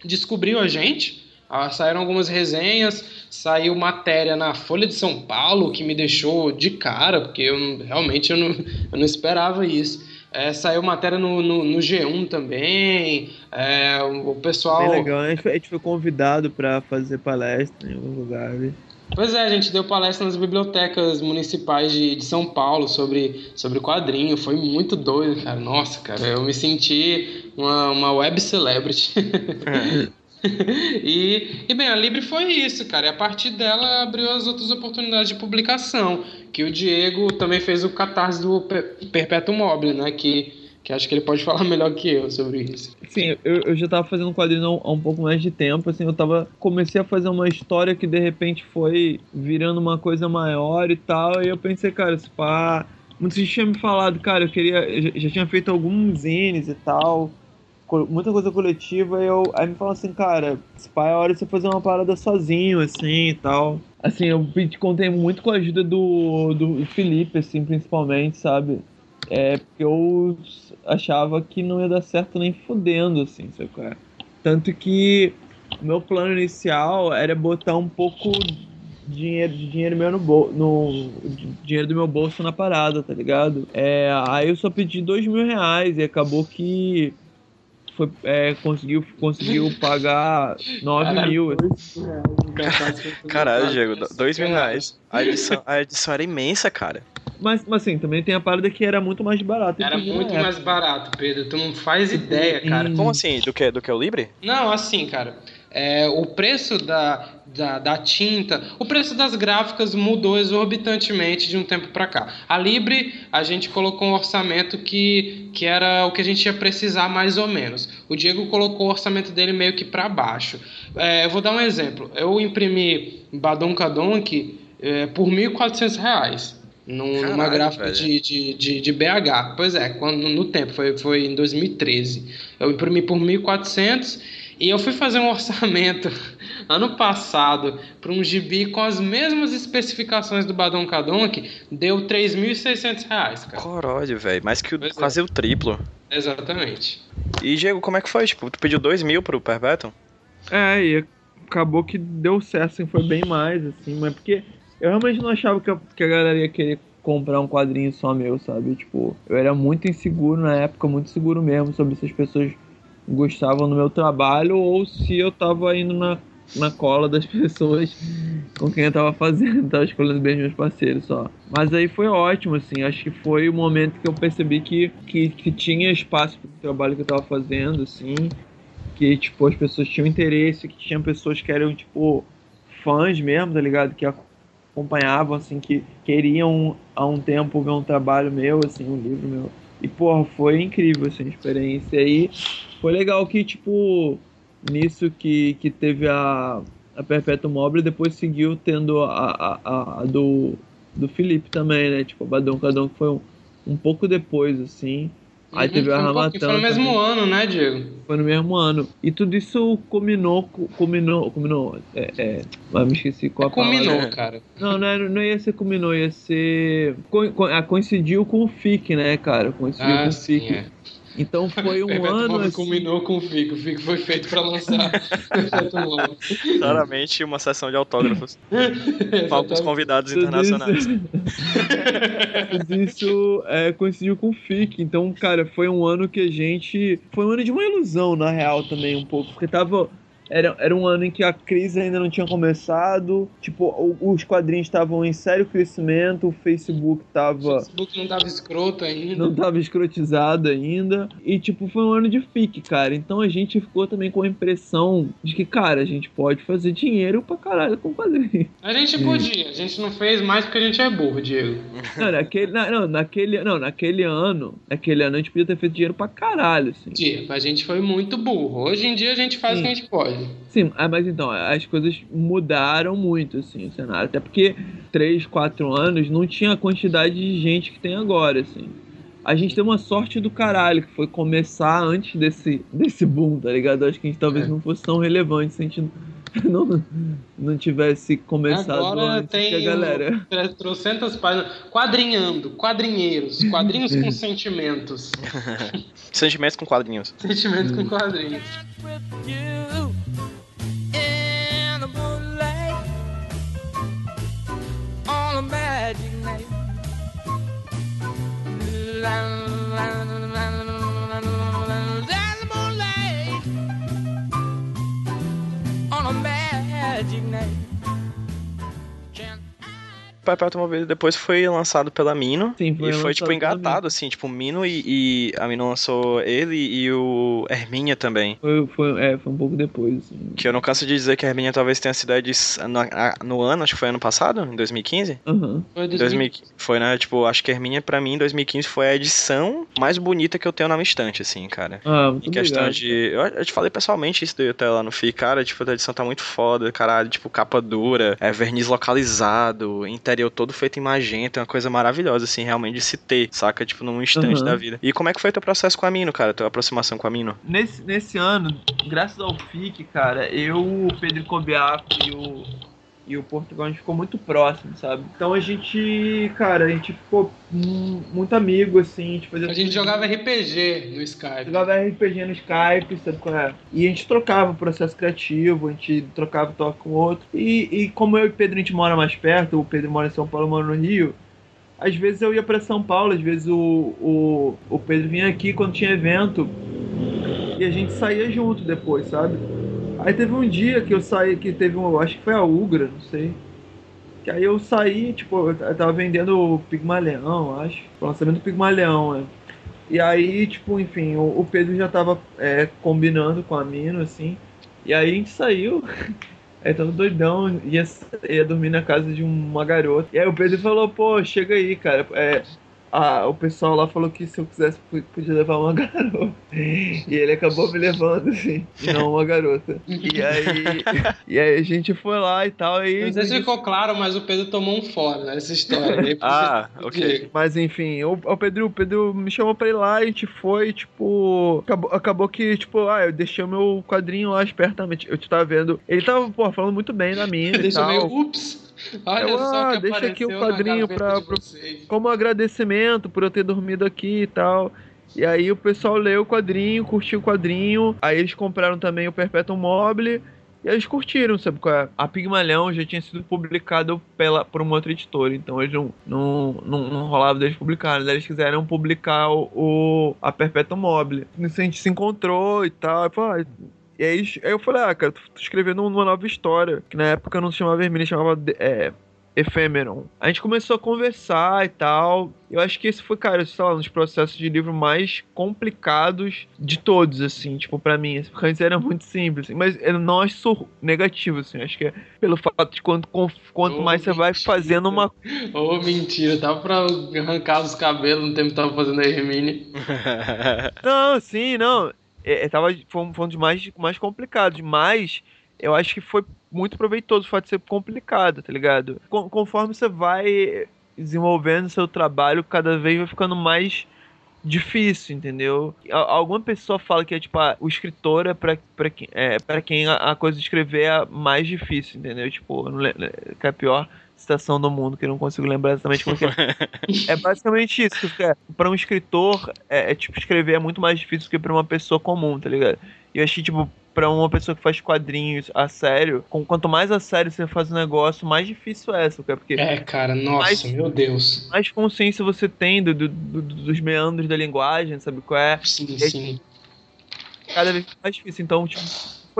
descobriu a gente, ah, saíram algumas resenhas, saiu matéria na Folha de São Paulo que me deixou de cara, porque eu realmente eu não, eu não esperava isso. É, saiu matéria no, no, no G1 também. É, o pessoal. Bem legal, a gente, foi, a gente foi convidado para fazer palestra em alguns lugares. Pois é, a gente deu palestra nas bibliotecas municipais de, de São Paulo sobre, sobre quadrinho. Foi muito doido, cara. Nossa, cara, eu me senti uma, uma web celebrity. e, e bem, a Libre foi isso, cara. E a partir dela abriu as outras oportunidades de publicação. Que o Diego também fez o catarse do Perpétuo Mobile, né? Que, que acho que ele pode falar melhor que eu sobre isso. Sim, eu, eu já estava fazendo quadrinho há um pouco mais de tempo, assim, eu tava. Comecei a fazer uma história que de repente foi virando uma coisa maior e tal, e eu pensei, cara, se pá. Muita gente tinha me falado, cara, eu queria. Já, já tinha feito alguns zines e tal muita coisa coletiva, eu, aí me falam assim, cara, pai, é hora de você fazer uma parada sozinho, assim, e tal. Assim, eu contei muito com a ajuda do, do Felipe, assim, principalmente, sabe? É, porque eu achava que não ia dar certo nem fudendo, assim, sabe qual é? Tanto que o meu plano inicial era botar um pouco dinheiro, de dinheiro meu no, no dinheiro do meu bolso na parada, tá ligado? É, aí eu só pedi dois mil reais e acabou que foi, é, conseguiu, conseguiu pagar 9 mil. Caralho, Diego, 2 mil reais. A edição, a edição era imensa, cara. Mas, mas assim, também tem a parada que era muito mais barato. Era muito mais barato, Pedro. Tu não faz ideia, cara. Como assim? Do que, do que o Libre? Não, assim, cara. É, o preço da, da, da, tinta, o preço das gráficas mudou exorbitantemente de um tempo para cá. A Libre, a gente colocou um orçamento que, que era o que a gente ia precisar mais ou menos. O Diego colocou o orçamento dele meio que para baixo. É, eu vou dar um exemplo. Eu imprimi Badon Kadonk é, por R$ 1.400 numa gráfica de, de, de, de, BH. Pois é, quando, no tempo, foi, foi em 2013. Eu imprimi por 1.400 e eu fui fazer um orçamento ano passado para um gibi com as mesmas especificações do Badon Kadonk, deu 3.600 reais, cara. Coródio, velho, mais que o, é. quase o triplo. Exatamente. E, Diego, como é que foi? Tipo, tu pediu 2 mil pro Perpetuum? É, e acabou que deu certo, assim, foi bem mais, assim, mas porque eu realmente não achava que a, que a galera ia querer comprar um quadrinho só meu, sabe? Tipo, eu era muito inseguro na época, muito seguro mesmo sobre se as pessoas gostavam do meu trabalho ou se eu tava indo na, na cola das pessoas com quem eu tava fazendo, tava escolhendo bem meus parceiros só. Mas aí foi ótimo, assim, acho que foi o momento que eu percebi que, que, que tinha espaço pro trabalho que eu tava fazendo, assim, que, tipo, as pessoas tinham interesse, que tinha pessoas que eram, tipo, fãs mesmo, tá ligado? Que acompanhavam, assim, que queriam há um tempo ver um trabalho meu, assim, um livro meu. E, porra, foi incrível, assim, a experiência aí. Foi legal que, tipo, nisso que, que teve a, a Perpétuo Mobile, depois seguiu tendo a, a, a, do, do Felipe também, né? Tipo, a Badão Cadão, que foi um, um pouco depois, assim. Aí uhum, teve a Ramatã. Foi no mesmo também. ano, né, Diego? Foi no mesmo ano. E tudo isso combinou. Combinou. Combinou. É, é, mas me esqueci qual é a palavra. Combinou, cara. Não, não, é, não ia ser combinou, ia ser. Co, co, ah, coincidiu com o FIC, né, cara? Coincidiu ah, com o FIC. É. Então foi um Perpétuo ano. Assim... combinou com o Fico. O Fico foi feito pra lançar. Claramente uma sessão de autógrafos. Com alguns convidados Tudo internacionais. isso, tudo isso é, coincidiu com o FIC. Então, cara, foi um ano que a gente. Foi um ano de uma ilusão, na real, também, um pouco. Porque tava. Era, era um ano em que a crise ainda não tinha começado. Tipo, o- os quadrinhos estavam em sério crescimento, o Facebook O tava. Facebook não tava escroto ainda. Não tava escrotizado ainda. E, tipo, foi um ano de FIC, cara. Então a gente ficou também com a impressão de que, cara, a gente pode fazer dinheiro pra caralho com quadrinhos. A gente podia, a gente não fez mais porque a gente é burro, Diego. Não, naquele, na- não, naquele, não, naquele ano, naquele ano a gente podia ter feito dinheiro pra caralho, assim. Diego, a gente foi muito burro. Hoje em dia a gente faz o que a gente pode. Sim, ah, mas então, as coisas mudaram muito, assim, o cenário. Até porque 3, 4 anos não tinha a quantidade de gente que tem agora, assim. A gente teve uma sorte do caralho, que foi começar antes desse, desse boom, tá ligado? Acho que a gente talvez É. não fosse tão relevante se a gente não, não tivesse começado Agora antes tem que a galera. trocentas páginas. Quadrinhando, quadrinheiros, quadrinhos com sentimentos. Sentimentos com quadrinhos. Sentimentos com quadrinhos. Magic night. Can Perpétuo Mob depois foi lançado pela Mino. Sim, foi e foi, tipo, engatado, assim. Tipo, o Mino e, e a Mino lançou ele e o Herminha também. Foi, foi, é, foi um pouco depois, assim. Que eu não canso de dizer que a Herminha talvez tenha sido edição, no, a- no ano, acho que foi ano passado, em 2015. Aham. Foi 2000, foi, né? Tipo, acho que a Herminha, pra mim, em 2015, foi a edição mais bonita que eu tenho na minha estante, assim, cara. Ah, muito Em questão obrigado. de. Eu, eu te falei pessoalmente isso daí até lá no FI, cara. Tipo, a edição tá muito foda, caralho. Tipo, capa dura, é verniz localizado, interior todo feito em magenta, é uma coisa maravilhosa, assim, realmente de se ter, saca? Tipo, num instante Uhum. da vida. E como é que foi teu processo com a Mino, cara? Tua aproximação com a Mino? Nesse, nesse ano, graças ao FIC, cara, eu, o Pedro Cobiaco e o, e o Portugal, a gente ficou muito próximo, sabe? Então a gente, cara, a gente ficou mu- muito amigo, assim, a gente fazia A gente jogava RPG no Skype. Jogava RPG no Skype, sabe qual é? E a gente trocava o processo criativo, a gente trocava toque com o outro. E, e como eu e o Pedro a gente mora mais perto, o Pedro mora em São Paulo, eu moro no Rio, às vezes eu ia pra São Paulo, às vezes o, o, o Pedro vinha aqui quando tinha evento e a gente saía junto depois, sabe? Aí teve um dia que eu saí, que teve um, acho que foi a Ugra, não sei. Que aí eu saí, tipo, eu tava vendendo o Pigmaleão, acho. O lançamento do Pigmaleão, né? E aí, tipo, enfim, o, o Pedro já tava é, combinando com a Mino, assim. E aí a gente saiu. Aí tava doidão, ia, ia dormir na casa de uma garota. E aí o Pedro falou, pô, chega aí, cara. É, a, o pessoal lá falou que se eu quisesse podia levar uma garota. E ele acabou me levando, assim, e não uma garota. E aí, e aí a gente foi lá e tal. E Não sei se ficou claro, mas o Pedro tomou um fora nessa história. Aí, Ah, ok. Mas enfim, o, o Pedro, o Pedro me chamou pra ir lá, a gente foi, tipo. Acabou, acabou que, tipo, ah, eu deixei o meu quadrinho lá espertamente. Eu te tava vendo. Ele tava, pô, falando muito bem da minha. tal. meio, ups. Olha Eu, só ah, que deixa aqui o quadrinho pra- pra- vocês. Como agradecimento por eu ter dormido aqui e tal. E aí o pessoal leu o quadrinho, curtiu o quadrinho. Aí eles compraram também o Perpetuum Mobile. E eles curtiram, sabe qual é? A Pigmalhão já tinha sido publicado pela, por uma outra editora, então eles não, não, não, não rolava deles publicarem. Eles quiseram publicar o, o- a Perpetuum Mobile. Nisso a gente se encontrou e tal. Eu falei, ah, e aí, aí eu falei, ah, cara, tô tô escrevendo uma nova história. Que na época não se chamava Vermelho, chamava é, Ephemeron. A gente começou a conversar e tal. Eu acho que esse foi, cara, sei lá, um dos processos de livro mais complicados de todos, assim, tipo, pra mim. Porque antes era muito simples, assim, mas eu não acho negativo, assim. Acho que é pelo fato de quanto, quanto Oh, mais você vai mentira. fazendo uma. Ô, mentira, tava pra arrancar os cabelos no tempo que tava fazendo a Hermine. Não, sim, não. É, é, tava, foi, um, foi um dos mais, mais complicados, mas eu acho que foi muito proveitoso o fato de ser complicado, tá ligado? Con- conforme você vai desenvolvendo seu trabalho, cada vez vai ficando mais difícil, entendeu? Al- Alguma pessoa fala que é tipo, o escritor é pra, quem- é, pra quem a, a coisa de escrever é mais difícil, entendeu? Tipo, não que é pior. Citação do mundo, que eu não consigo lembrar exatamente como que é. É basicamente isso. é, Pra um escritor, é, é, tipo, escrever é muito mais difícil do que pra uma pessoa comum, tá ligado? E eu achei, tipo, pra uma pessoa que faz quadrinhos a sério, com, quanto mais a sério você faz o negócio, mais difícil é essa, porque É, cara, nossa, Mas- meu Deus. mais consciência você tem do, do- do- dos meandros da linguagem, sabe qual é? Sim, sim. cada vez mais difícil. Então, tipo,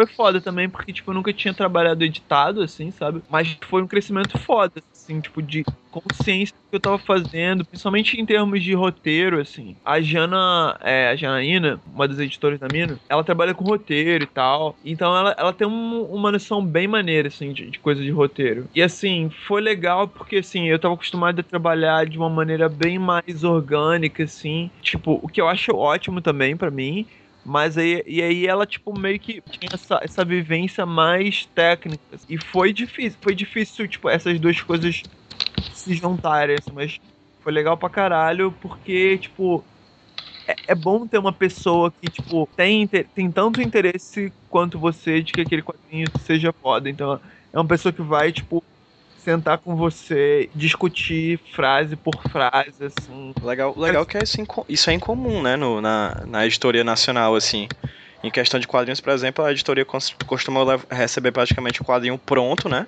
foi foda também, porque, tipo, eu nunca tinha trabalhado editado, assim, sabe? Mas foi um crescimento foda, assim, tipo, de consciência do que eu tava fazendo, principalmente em termos de roteiro, assim. A Jana, é, a Janaína, uma das editoras da Mina, ela trabalha com roteiro e tal. Então ela, ela tem um- uma noção bem maneira, assim, de, de coisa de roteiro. E assim, foi legal porque, assim, eu tava acostumado a trabalhar de uma maneira bem mais orgânica, assim. Tipo, o que eu acho ótimo também pra mim. Mas aí, e aí ela, tipo, meio que tinha essa, essa vivência mais técnica. E foi difícil, foi difícil, tipo, essas duas coisas se juntarem, assim, mas foi legal pra caralho, porque, tipo, é, é bom ter uma pessoa que, tipo, tem, tem tanto interesse quanto você de que aquele quadrinho seja foda. Então, é uma pessoa que vai, tipo, sentar com você, discutir frase por frase, assim. Legal, legal que é isso, isso é incomum, né, no, na, na editoria nacional, assim. Em questão de quadrinhos, por exemplo, a editoria costuma receber praticamente o quadrinho pronto, né?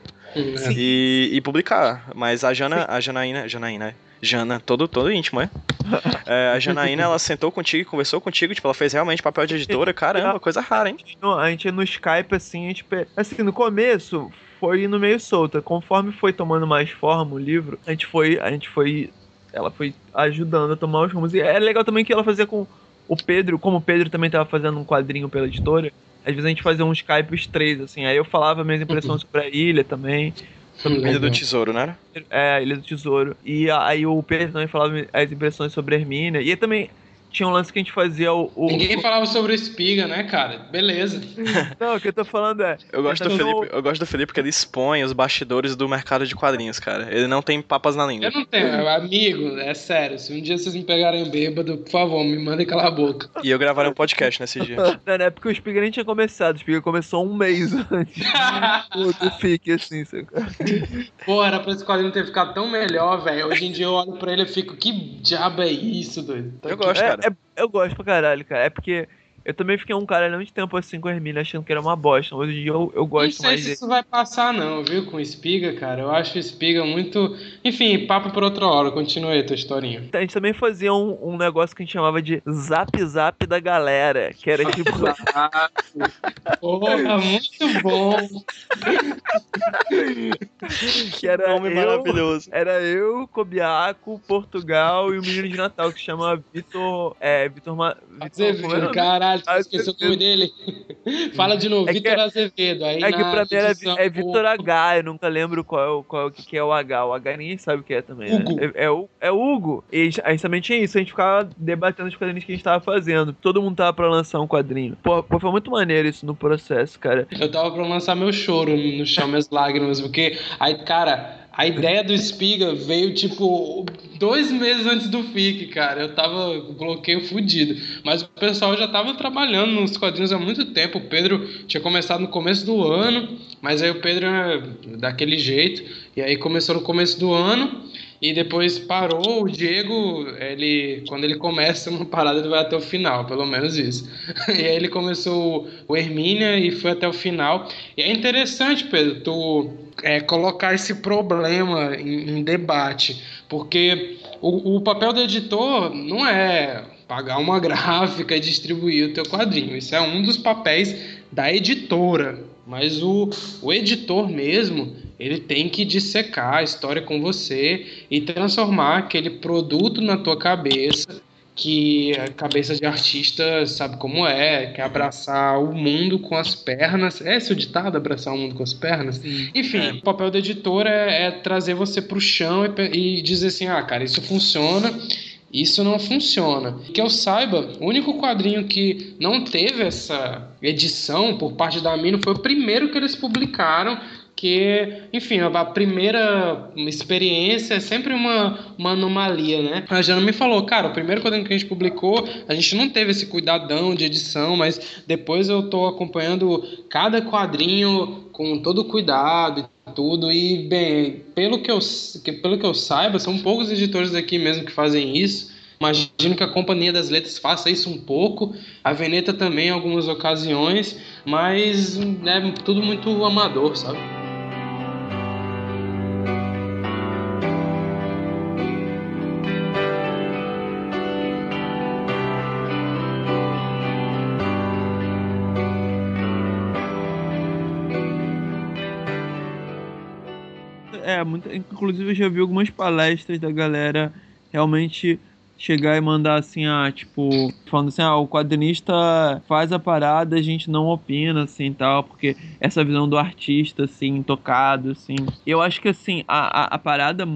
E, e publicar. Mas a Jana, a Janaína, Janaína, Jana, todo, todo íntimo, é? É, A Janaína, ela sentou contigo, conversou contigo, tipo, ela fez realmente papel de editora, caramba, coisa rara, hein? No- a gente no Skype, assim, a gente. Assim, no começo foi indo meio solta. Conforme foi tomando mais forma o livro, a gente foi. A gente foi. Ela foi ajudando a tomar os rumos. E é legal também que ela fazia com o Pedro, como o Pedro também tava fazendo um quadrinho pela editora, às vezes a gente fazia um Skype os três, assim. Aí eu falava minhas impressões sobre a ilha também. Sobre Ilha do Legal. Tesouro, né? é, Ilha do Tesouro. E aí o Pedro também falava as impressões sobre a Hermínia. E aí também tinha um lance que a gente fazia o. o- Ninguém falava sobre o Espiga, né, cara? Beleza. Não, o que eu tô falando é. Eu gosto, do Então, Felipe, eu gosto do Felipe porque ele expõe os bastidores do mercado de quadrinhos, cara. Ele não tem papas na língua. Eu não tenho, amigo, é sério. Se um dia vocês me pegarem bêbado, por favor, me mandem calar a boca. E eu gravarei um podcast nesse dia. Não, na época o Spiga nem tinha começado, o Spiga começou um mês antes do, FIC, assim, sabe? Pô, era pra esse quadrinho ter ficado tão melhor, velho. Hoje em dia eu olho pra ele e fico, que diabo é isso, doido? Tá Eu aqui. gosto, É, cara. É- eu gosto pra caralho, cara. É porque eu também fiquei um cara muito tempo assim com a Hermínia, achando que era uma bosta. Hoje em dia eu, eu Não gosto sei mais se dele. isso vai passar, não, viu, com o Espiga, cara. Eu acho o Espiga muito. Enfim, papo por outra hora. Continue aí tua historinha. A gente também fazia um, um negócio que a gente chamava de zap zap da galera, que era tipo. Porra, muito bom. que era Nome eu, maravilhoso. Era eu, Cobiaco, Portugal e o menino de Natal que chama Vitor. É, Vitor. Ma... Vitor como é caralho, esqueceu o nome dele? Fala de novo, É Vitor é- Azevedo. Aí É que pra mim edição, é Vitor H, eu nunca lembro qual é o, qual, é que é o H. O H ninguém sabe o que é também, Hugo. né? É, é, o- é Hugo. E a gente- a gente também tinha isso, a gente ficava debatendo os quadrinhos que a gente tava fazendo. Todo mundo tava pra lançar um quadrinho. Pô, pô, foi muito maneiro isso no processo, cara. Eu tava pra lançar meu choro no chão, minhas lágrimas, porque aí, cara, a ideia do Espiga veio tipo dois meses antes do FIC, cara. Eu tava bloqueio fudido. Mas o pessoal já tava trabalhando nos quadrinhos há muito tempo. O Pedro tinha começado no começo do ano, mas aí o Pedro é daquele jeito. E aí começou no começo do ano. E depois parou, o Diego, ele, quando ele começa uma parada, ele vai até o final, pelo menos isso. E aí ele começou o Hermínia e foi até o final. E é interessante, Pedro, tu é, colocar esse problema em, em debate, porque o, o papel do editor não é pagar uma gráfica e distribuir o teu quadrinho. Isso é um dos papéis da editora. Mas o, o editor mesmo, ele tem que dissecar a história com você e transformar aquele produto na tua cabeça, que a cabeça de artista sabe como é, quer abraçar o mundo com as pernas. É esse o ditado, abraçar o mundo com as pernas? Enfim, É. o papel do editor é, é trazer você pro chão e, e dizer assim, ah, cara, isso funciona, isso não funciona. Que eu saiba, o único quadrinho que não teve essa edição por parte da Amino foi o primeiro que eles publicaram, que, enfim, a primeira experiência é sempre uma, uma anomalia, né? A Jana me falou, cara, o primeiro quadrinho que a gente publicou, a gente não teve esse cuidadão de edição, mas depois eu tô acompanhando cada quadrinho com todo cuidado e tudo. E, bem, pelo que, eu, pelo que eu saiba, são poucos editores aqui mesmo que fazem isso. Imagino que a Companhia das Letras faça isso um pouco, a Veneta também em algumas ocasiões, mas é tudo muito amador, sabe? É, muito, inclusive eu já vi algumas palestras da galera realmente chegar e mandar assim, ah, tipo, falando assim, ah, o quadrinista faz a parada, a gente não opina, assim, tal, porque essa visão do artista, assim, tocado, assim. Eu acho que, assim, a, a, a parada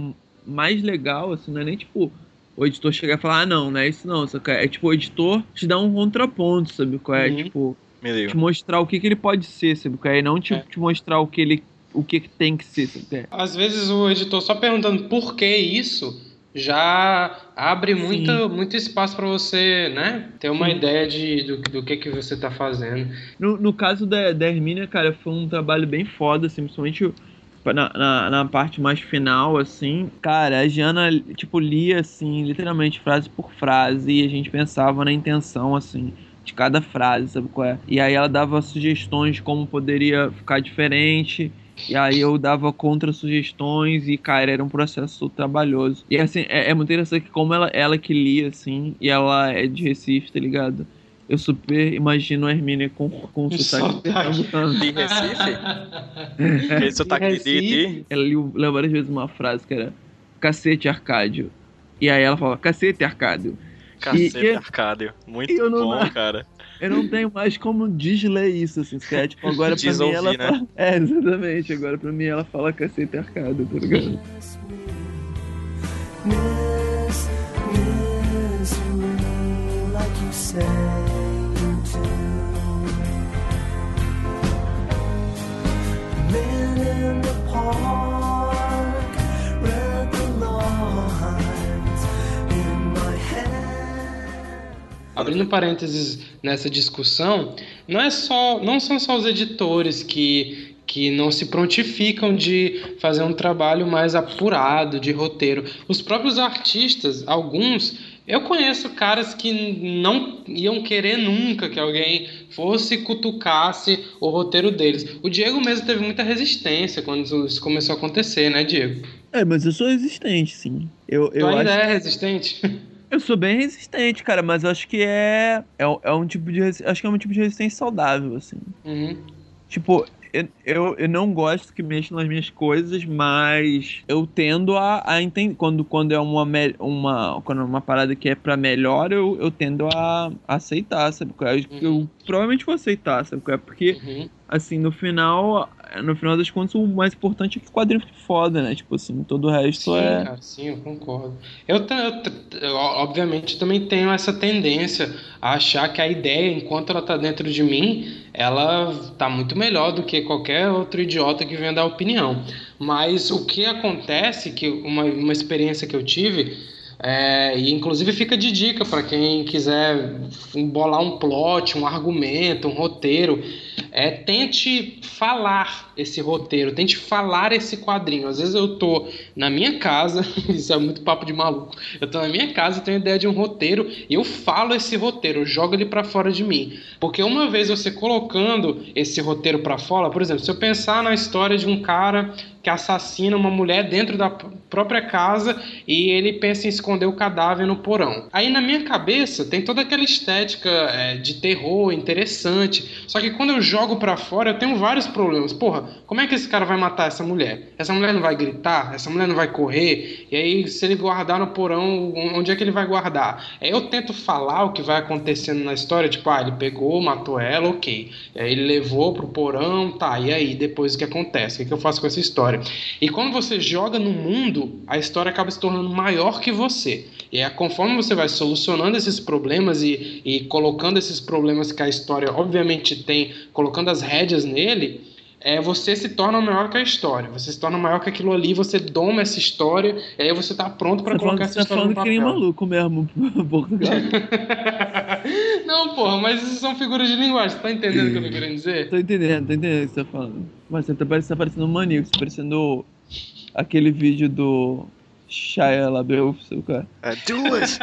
mais legal, assim, não é nem, tipo, o editor chegar e falar, ah, não, não é isso não, é tipo, o editor te dá um contraponto, sabe qual é? Uhum. Tipo, te mostrar o que, que ele pode ser, sabe qual é? E não te, É. te mostrar o que ele, o que, que tem que ser, sabe? Às vezes o editor só perguntando por que isso já abre muito, muito espaço para você, né, ter uma Sim. ideia de, do, do que, que você tá fazendo. No, no caso da, da Hermínia, cara, foi um trabalho bem foda, assim, principalmente na, na, na parte mais final, assim. Cara, a Giana, tipo, lia, assim, literalmente frase por frase, e a gente pensava na intenção, assim, de cada frase, sabe qual é? E aí ela dava sugestões de como poderia ficar diferente. E aí eu dava contra-sugestões e, cara, era um processo trabalhoso. E assim, é, é muito interessante que como ela, ela que lia, assim, e ela é de Recife, tá ligado? Eu super imagino a Hermínia com, com sotaque sotaque. pernambucano. De Recife? Aquele sotaque de Recife? Iti? Ela leu, leu várias vezes uma frase que era cacete Arcádio. E aí ela fala, cacete Arcádio. Cacete, E- Arcádio. Muito eu não- bom, cara. Eu não tenho mais como desler isso, assim, se é, tipo, agora pra mim ela né? fala... É, exatamente, agora pra mim ela fala cacete Arcádio, tá ligado? Men in the park Abrindo parênteses nessa discussão, não é só, não são só os editores que que não se prontificam de fazer um trabalho mais apurado de roteiro. Os próprios artistas, alguns, eu conheço caras que não iam querer nunca que alguém fosse e cutucasse o roteiro deles. O Diego mesmo teve muita resistência quando isso começou a acontecer, né, Diego? É, mas eu sou resistente, sim. Eu, Tu eu ainda acho é resistente? Eu sou bem resistente, cara, mas eu acho que é, é, é um tipo de acho que é um tipo de resistência saudável, assim. Uhum. Tipo, eu, eu, eu não gosto que mexam nas minhas coisas, mas eu tendo a, a entender. Quando, quando é uma, uma, quando é uma parada que é pra melhor, eu, eu tendo a aceitar, sabe? é? Eu, eu provavelmente vou aceitar, sabe? é? Porque, Uhum. assim, no final, no final das contas, o mais importante é que o quadrinho fique foda, né? Tipo assim, todo o resto Sim, é. cara, sim, eu concordo. Eu, eu, eu, obviamente, também tenho essa tendência a achar que a ideia, enquanto ela tá dentro de mim, ela tá muito melhor do que qualquer outro idiota que venha dar opinião. Mas o que acontece, que uma, uma experiência que eu tive, é, e inclusive fica de dica para quem quiser bolar um plot, um argumento, um roteiro, é tente falar esse roteiro, tente falar esse quadrinho. Às vezes eu tô na minha casa, isso é muito papo de maluco. Eu tô na minha casa, tenho ideia de um roteiro e eu falo esse roteiro, eu jogo ele para fora de mim. Porque uma vez você colocando esse roteiro para fora, por exemplo, se eu pensar na história de um cara que assassina uma mulher dentro da própria casa e ele pensa em esconder o cadáver no porão. Aí na minha cabeça tem toda aquela estética é, de terror interessante. Só que quando eu jogo pra fora eu tenho vários problemas. Porra, como é que esse cara vai matar essa mulher? Essa mulher não vai gritar? Essa mulher não vai correr? E aí se ele guardar no porão, onde é que ele vai guardar? Aí eu tento falar o que vai acontecendo na história, tipo, ah, ele pegou, matou ela, ok. Aí ele levou pro porão, tá, e aí depois o que acontece? O que eu faço com essa história? E quando você joga no mundo, a história acaba se tornando maior que você. E é conforme você vai solucionando esses problemas e, e colocando esses problemas que a história obviamente tem, colocando as rédeas nele, é, você se torna maior que a história. Você se torna maior que aquilo ali, você doma essa história, e aí você tá pronto Você tá falando, colocar você essa tá história falando no que nem papel. maluco mesmo, Portugal. Não, porra, mas isso são figuras de linguagem, você tá entendendo o que eu tô querendo dizer? Tô entendendo, tô entendendo o que você tá falando. Mas você tá parecendo, tá parecendo um maníaco, você tá parecendo aquele vídeo do Shia LaBeouf, seu cara. É, do it!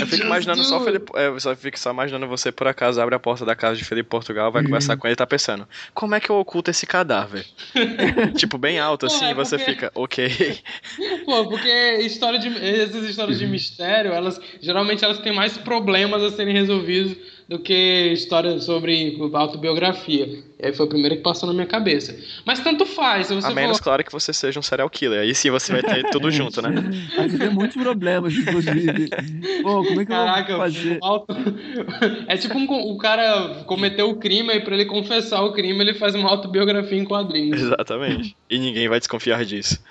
Eu fico imaginando só Felipe. É, eu só fico só imaginando você, por acaso, abre a porta da casa de Felipe Portugal, vai conversar com ele e tá pensando, como é que eu oculto esse cadáver? tipo, bem alto Pô, assim, é e você porque- fica, ok. Pô, porque história de, essas histórias de mistério, elas geralmente elas têm mais problemas a serem resolvidos do que histórias sobre autobiografia. E aí foi a primeira que passou na minha cabeça. Mas tanto faz, se você A menos, for... claro, que você seja um serial killer. Aí sim você vai ter tudo junto, né? Aqui tem muitos problemas, inclusive. Pô, como é que Caraca, eu vou fazer? auto... é tipo um, o cara cometeu o crime e pra ele confessar o crime ele faz uma autobiografia em quadrinhos. Exatamente. E ninguém vai desconfiar disso.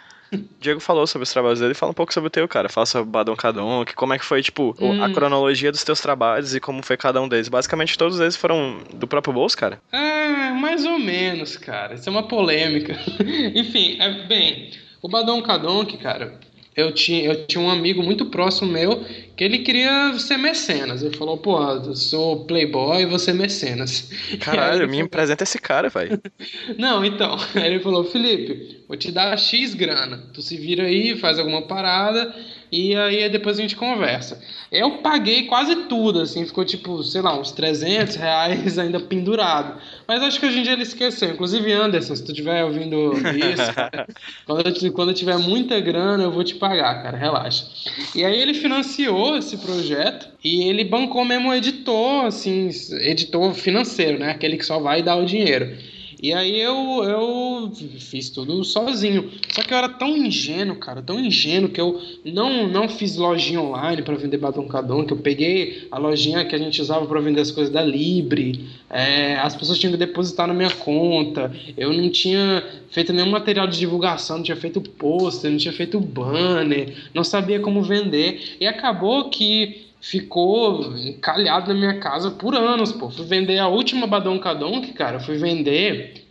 Diego falou sobre os trabalhos dele, fala um pouco sobre o teu, cara. Fala sobre Badon Kadonk, como é que foi, tipo, o- a Hum. cronologia dos teus trabalhos e como foi cada um deles. Basicamente, todos eles foram do próprio bolso, cara. Ah, mais ou menos, cara. Isso é uma polêmica. Enfim, é, bem, o Badon Kadonk, cara, eu tinha, eu tinha um amigo muito próximo meu que ele queria ser mecenas. Ele falou, pô, eu sou playboy, vou ser mecenas. Caralho, me falou- apresenta esse cara, velho. Não, então, aí ele falou, Felipe, vou te dar X grana. Tu se vira aí, faz alguma parada e aí depois a gente conversa. Eu paguei quase tudo, assim, ficou tipo, sei lá, uns 300 reais ainda pendurado. Mas acho que hoje em dia ele esqueceu. Inclusive, Anderson, se tu estiver ouvindo isso, cara, quando, eu, quando eu tiver muita grana, eu vou te pagar, cara, relaxa. E aí ele financiou esse projeto e ele bancou mesmo o editor, assim, editor financeiro, né? Aquele que só vai dar o dinheiro. E aí eu, eu fiz tudo sozinho. Só que eu era tão ingênuo, cara, tão ingênuo que eu não, não fiz lojinha online para vender batom cadon, que eu peguei a lojinha que a gente usava para vender as coisas da Libre. é, as pessoas tinham que depositar na minha conta. Eu não tinha feito nenhum material de divulgação, não tinha feito pôster, não tinha feito banner, não sabia como vender. E acabou que ficou encalhado na minha casa por anos, pô. Fui vender a última Badon Kadonk, cara, fui vender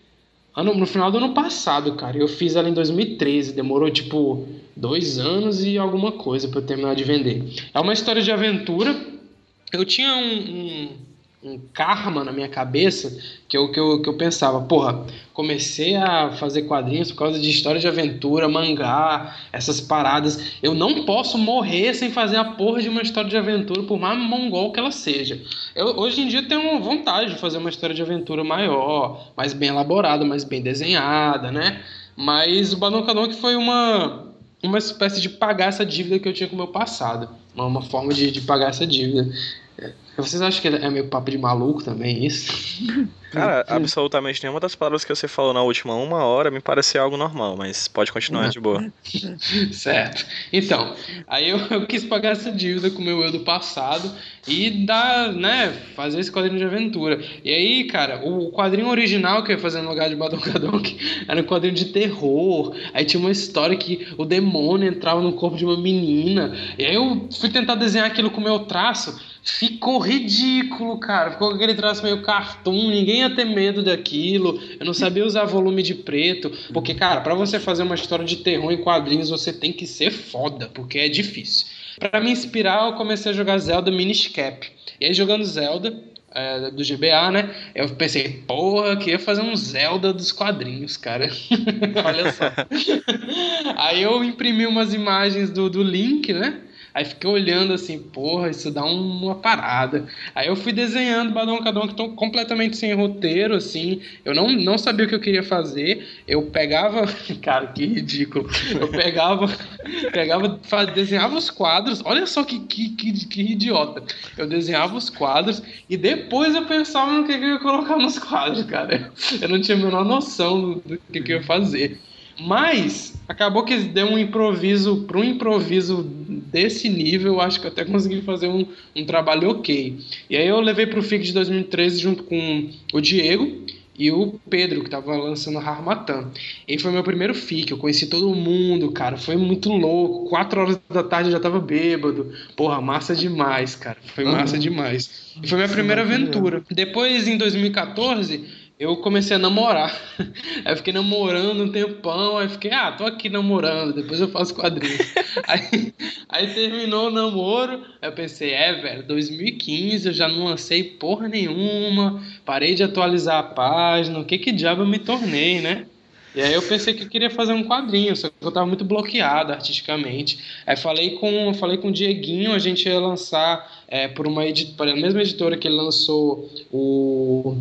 ano, no final do ano passado, cara. Eu fiz ela em 2013, demorou tipo dois anos e alguma coisa pra eu terminar de vender. É uma história de aventura. Eu tinha um, um, um karma na minha cabeça que eu, que, eu, que eu pensava, porra, comecei a fazer quadrinhos por causa de história de aventura, mangá, essas paradas. Eu não posso morrer sem fazer a porra de uma história de aventura, por mais mongol que ela seja. Eu, hoje em dia tenho vontade de fazer uma história de aventura maior, mais bem elaborada, mais bem desenhada, né? Mas o Badon Kadonk foi uma, uma espécie de pagar essa dívida que eu tinha com o meu passado. Uma, uma forma de, de pagar essa dívida. Vocês acham que é meio papo de maluco também isso? Cara, absolutamente nenhuma das palavras que você falou na última uma hora me pareceu algo normal, mas pode continuar de boa. Certo. Então, aí eu, eu quis pagar essa dívida com o meu eu do passado e dar, né, fazer esse quadrinho de aventura. E aí, cara, o quadrinho original que eu ia fazer no lugar de Badon Kadonk era um quadrinho de terror. Aí tinha uma história que o demônio entrava no corpo de uma menina. E aí eu fui tentar desenhar aquilo com o meu traço. Ficou ridículo, cara. Ficou com aquele traço meio cartoon, ninguém ia ter medo daquilo. Eu não sabia usar volume de preto. Porque, cara, pra você fazer uma história de terror em quadrinhos, você tem que ser foda, porque é difícil. Pra me inspirar, eu comecei a jogar Zelda Miniscap. E aí, jogando Zelda, é, do GBA, né? Eu pensei, porra, eu queria fazer um Zelda dos quadrinhos, cara. Olha só. Aí eu imprimi umas imagens do, do Link, né? Aí fiquei olhando assim, porra, isso dá um- uma parada. Aí eu fui desenhando Badon Kadon que completamente sem roteiro, assim. Eu não, não sabia o que eu queria fazer. Eu pegava. Cara, que ridículo. Eu pegava. pegava desenhava os quadros. Olha só que, que, que, que idiota. Eu desenhava os quadros e depois eu pensava no que, eu ia colocar nos quadros, cara. Eu não tinha a menor noção do, do que eu ia fazer. Mas acabou que deu um improviso para um improviso desse nível, eu acho que eu até consegui fazer um, um trabalho ok. E aí eu levei para o FIC de 2013 junto com o Diego e o Pedro, que estava lançando Harmatan. E foi meu primeiro FIC, eu conheci todo mundo, cara, foi muito louco. Quatro horas da tarde eu já tava bêbado. Porra, massa demais, cara, foi massa demais. E foi minha primeira aventura. Depois, em 2014, eu comecei a namorar. Aí eu fiquei namorando um tempão, aí fiquei, ah, tô aqui namorando, depois eu faço quadrinhos. aí, aí terminou o namoro, aí eu pensei, é, velho, 2015 eu já não lancei porra nenhuma, parei de atualizar a página, o que que diabo eu me tornei, né? E aí eu pensei que eu queria fazer um quadrinho, só que eu tava muito bloqueado artisticamente. Aí falei com, falei com o Dieguinho, a gente ia lançar é, por uma editora, a mesma editora que ele lançou o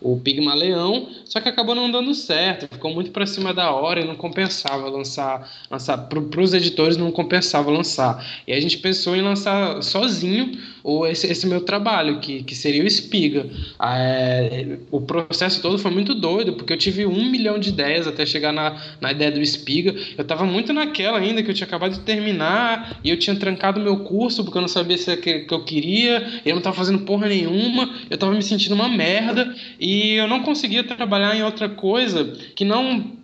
o Pigmaleão, só que acabou não dando certo, ficou muito para cima da hora e não compensava lançar, lançar para os editores não compensava lançar. E a gente pensou em lançar sozinho o, esse, esse meu trabalho, que, que seria o Espiga. Ah, é, o processo todo foi muito doido, porque eu tive um milhão de ideias até chegar na, na ideia do Espiga. Eu estava muito naquela ainda, que eu tinha acabado de terminar, e eu tinha trancado meu curso, porque eu não sabia se era que, que eu queria, e eu não estava fazendo porra nenhuma, eu estava me sentindo uma merda, e eu não conseguia trabalhar em outra coisa que não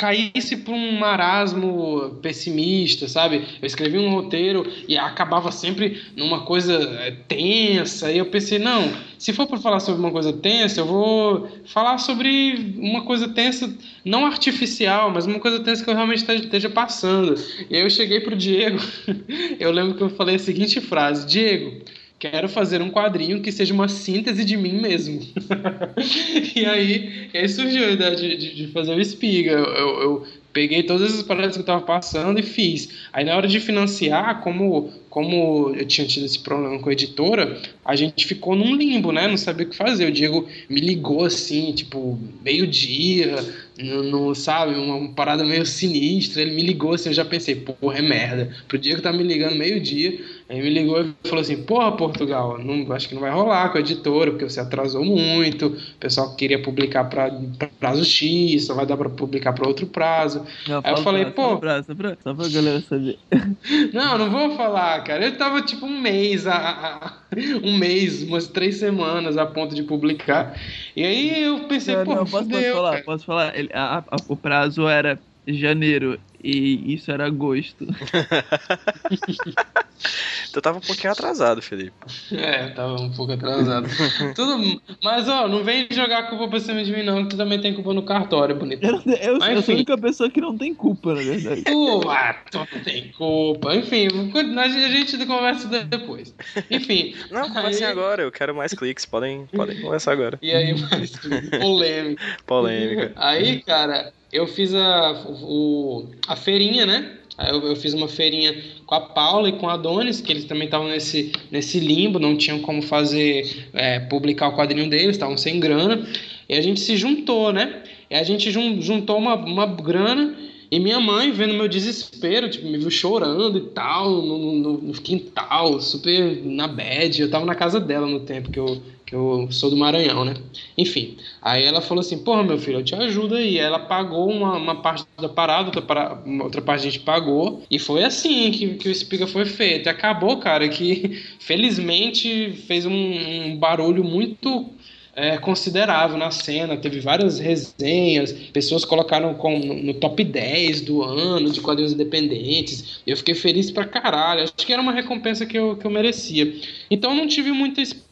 caísse para um marasmo pessimista, sabe? Eu escrevi um roteiro e acabava sempre numa coisa é, tensa, e eu pensei, não, se for para falar sobre uma coisa tensa, eu vou falar sobre uma coisa tensa, não artificial, mas uma coisa tensa que eu realmente esteja passando. E aí eu cheguei pro Diego, eu lembro que eu falei a seguinte frase: Diego, quero fazer um quadrinho que seja uma síntese de mim mesmo. e, aí, aí surgiu a ideia de, de, de fazer o Espiga. Eu, eu, eu peguei todas as paradas que eu tava passando e fiz. Aí na hora de financiar, como, como eu tinha tido esse problema com a editora, a gente ficou num limbo, né? Não sabia o que fazer. O Diego me ligou assim, tipo, meio-dia, não, sabe, uma parada meio sinistra. Ele me ligou assim, eu já pensei, porra, é merda. Pro Diego tá me ligando meio-dia. Aí me ligou e falou assim: Porra, Portugal, não, acho que não vai rolar com a editora, porque você atrasou muito. O pessoal queria publicar para prazo X, só vai dar para publicar para outro prazo. Não, Aí eu falei: pra- Pô, Só pra, só, pra, só pra galera saber. não, não vou falar, cara. Eu tava tipo um mês, a, a- um mês, umas três semanas a ponto de publicar. E aí eu pensei: Não, Pô, não, posso, posso fudeu, falar? cara. Posso falar? Ele- a- o prazo era janeiro e isso era agosto. Tu tava um pouquinho atrasado, Felipe. É, eu tava um pouco atrasado. Tudo, mas ó, não vem jogar culpa pra cima de mim, não, que tu também tem culpa no cartório, bonito. Eu, eu- Mas, eu sou a única pessoa que não tem culpa, na verdade. Tu, ah, tu não tem culpa. Enfim, a gente conversa depois. Enfim. Não, conversem aí- agora, eu quero mais cliques, podem, podem conversar agora. E aí, mais polêmica. Polêmica. Aí, cara, eu fiz a, o, a feirinha, né? Eu, eu fiz uma feirinha com a Paula e com a Adonis, que eles também estavam nesse, nesse limbo, não tinham como fazer, é, publicar o quadrinho deles, estavam sem grana. E a gente se juntou, né? E a gente jun- juntou uma, uma grana e minha mãe, vendo meu desespero, tipo, me viu chorando e tal, no, no- no quintal, super na bad. Eu tava na casa dela no tempo que eu, que eu sou do Maranhão, né? Enfim, aí ela falou assim: Porra, meu filho, eu te ajudo aí. Ela pagou uma, uma parte da parada, outra, para- outra parte a gente pagou. E foi assim que, que o Espiga foi feito. E acabou, cara, que felizmente fez um, um barulho muito é, considerável na cena. Teve várias resenhas, pessoas colocaram com, no, top 10 do ano de quadrinhos independentes. Eu fiquei feliz pra caralho. Acho que era uma recompensa que eu, que eu merecia. Então não tive muita experiência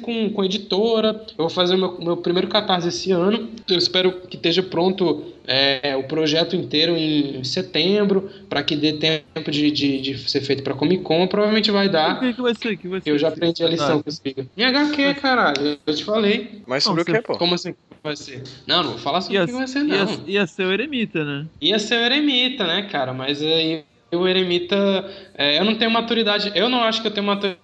com, com editora. Eu vou fazer o meu, meu primeiro catarse esse ano. Eu espero que esteja pronto é, o projeto inteiro em setembro, para que dê tempo de, de, de ser feito para Comic Con. Provavelmente vai O dar. que, que vai ser? O que vai ser? Eu já aprendi a lição com o Spiga. Minha HQ, caralho. Eu te falei. Mas sobre o que, pô? Como assim vai ser? Não, não vou falar sobre Ia, o que vai ser, ia, não. ia ser o Eremita, né? Ia ser o Eremita, né, cara? Mas aí o Eremita. é, eu não tenho maturidade. Eu não acho que eu tenho maturidade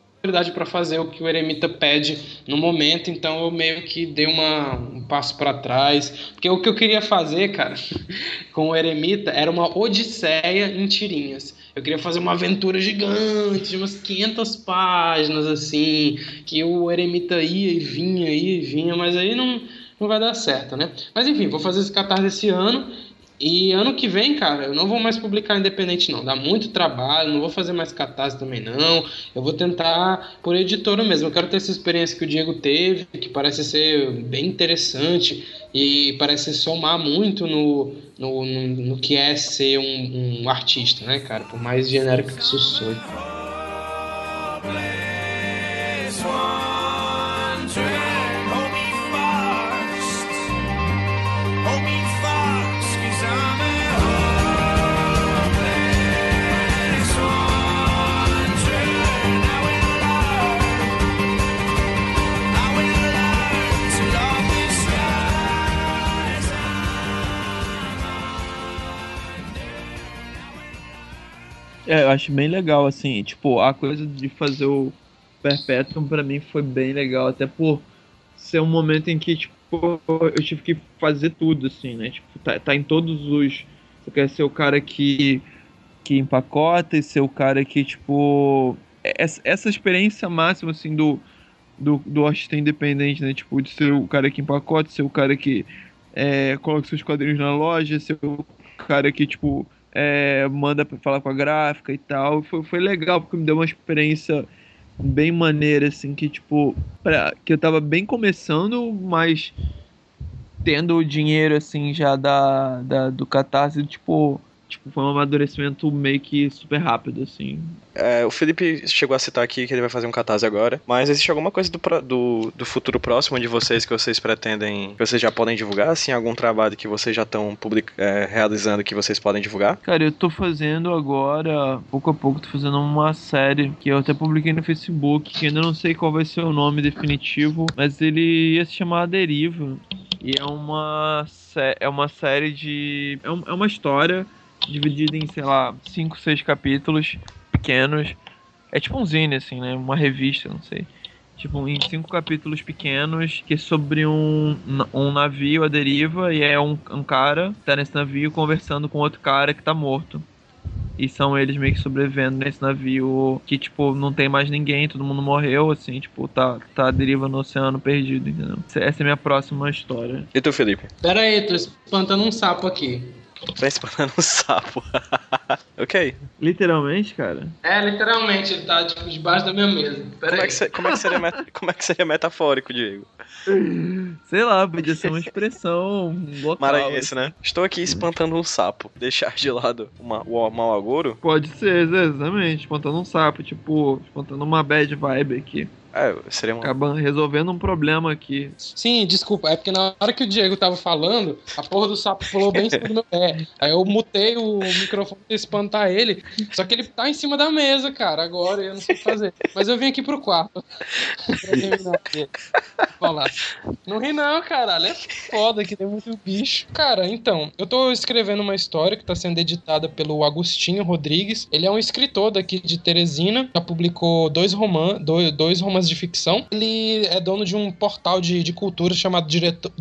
para fazer o que o Eremita pede no momento, então eu meio que dei uma, um passo para trás. Porque o que eu queria fazer, cara, com o Eremita era uma odisseia em tirinhas. Eu queria fazer uma aventura gigante, de umas 500 páginas, assim, que o Eremita ia e vinha, ia e vinha, mas aí não, não vai dar certo, né? Mas enfim, vou fazer esse catarse esse ano. E ano que vem, cara, eu não vou mais publicar independente, não. Dá muito trabalho, não vou fazer mais catarse também, não. Eu vou tentar por editora mesmo. Eu quero ter essa experiência que o Diego teve, que parece ser bem interessante e parece somar muito no, no, no, no que é ser um, um artista, né, cara? Por mais genérico que isso soe. É, eu acho bem legal, assim, tipo, a coisa de fazer o Perpetuum pra mim foi bem legal, até por ser um momento em que, tipo, eu tive que fazer tudo, assim, né? Tipo, tá, tá em todos os. Você quer ser o cara que, que empacota e ser o cara que, tipo. Essa, essa experiência máxima, assim, do, do, do artista independente, né? Tipo, de ser o cara que empacota, ser o cara que é, coloca seus quadrinhos na loja, ser o cara que, tipo, é, manda pra falar com a gráfica e tal. Foi, foi legal, porque me deu uma experiência bem maneira, assim, que, tipo, pra, que eu tava bem começando, mas tendo o dinheiro, assim, já da, da, do Catarse, tipo, tipo, foi um amadurecimento meio que super rápido, assim. É, o Felipe chegou a citar aqui que ele vai fazer um catarse agora, mas existe alguma coisa do, do, do futuro próximo de vocês que vocês pretendem, que vocês já podem divulgar? Assim, algum trabalho que vocês já estão é, realizando que vocês podem divulgar? Cara, eu tô fazendo agora, pouco a pouco, tô fazendo uma série que eu até publiquei no Facebook, que ainda não sei qual vai ser o nome definitivo, mas ele ia se chamar A Deriva. E é uma, é uma série de. É, é uma história dividida em, sei lá, 5, 6 capítulos pequenos. É tipo um zine, assim, né? Uma revista, não sei. Tipo, em cinco capítulos pequenos, que é sobre um, um navio à deriva, e é um, um cara que tá nesse navio conversando com outro cara que tá morto. E são eles meio que sobrevivendo nesse navio que, tipo, não tem mais ninguém, todo mundo morreu, assim, tipo, tá, tá à deriva no oceano perdido, entendeu? Essa essa é a minha próxima história. E tu, Felipe? Pera aí, tô espantando um sapo aqui. Tá espantando um sapo. ok. Literalmente, cara. É, literalmente, ele tá tipo, debaixo da minha mesa. Pera Como é, aí. que se- como, é que seria, met- como é que seria metafórico, Diego? Sei lá, podia ser uma expressão local. Maranhense, né? Estou aqui espantando um sapo. Deixar de lado uma, o mau agouro? Pode ser, exatamente. Espantando um sapo, tipo, espantando uma bad vibe aqui. É, seria um... Acabando resolvendo um problema aqui. Sim, desculpa, é porque na hora que o Diego tava falando, a porra do sapo pulou bem em cima do meu pé. Aí eu mutei o microfone pra espantar ele, só que ele tá em cima da mesa, cara, agora e eu não sei o que fazer. Mas eu vim aqui pro quarto pra terminar aqui. Falar. Não ri não, caralho, é foda que tem muito bicho. Cara, então, eu tô escrevendo uma história que tá sendo editada pelo Agostinho Rodrigues. Ele é um escritor daqui de Teresina, já publicou dois, roman dois, dois romances de ficção. Ele é dono de um portal de, de cultura chamado Direto-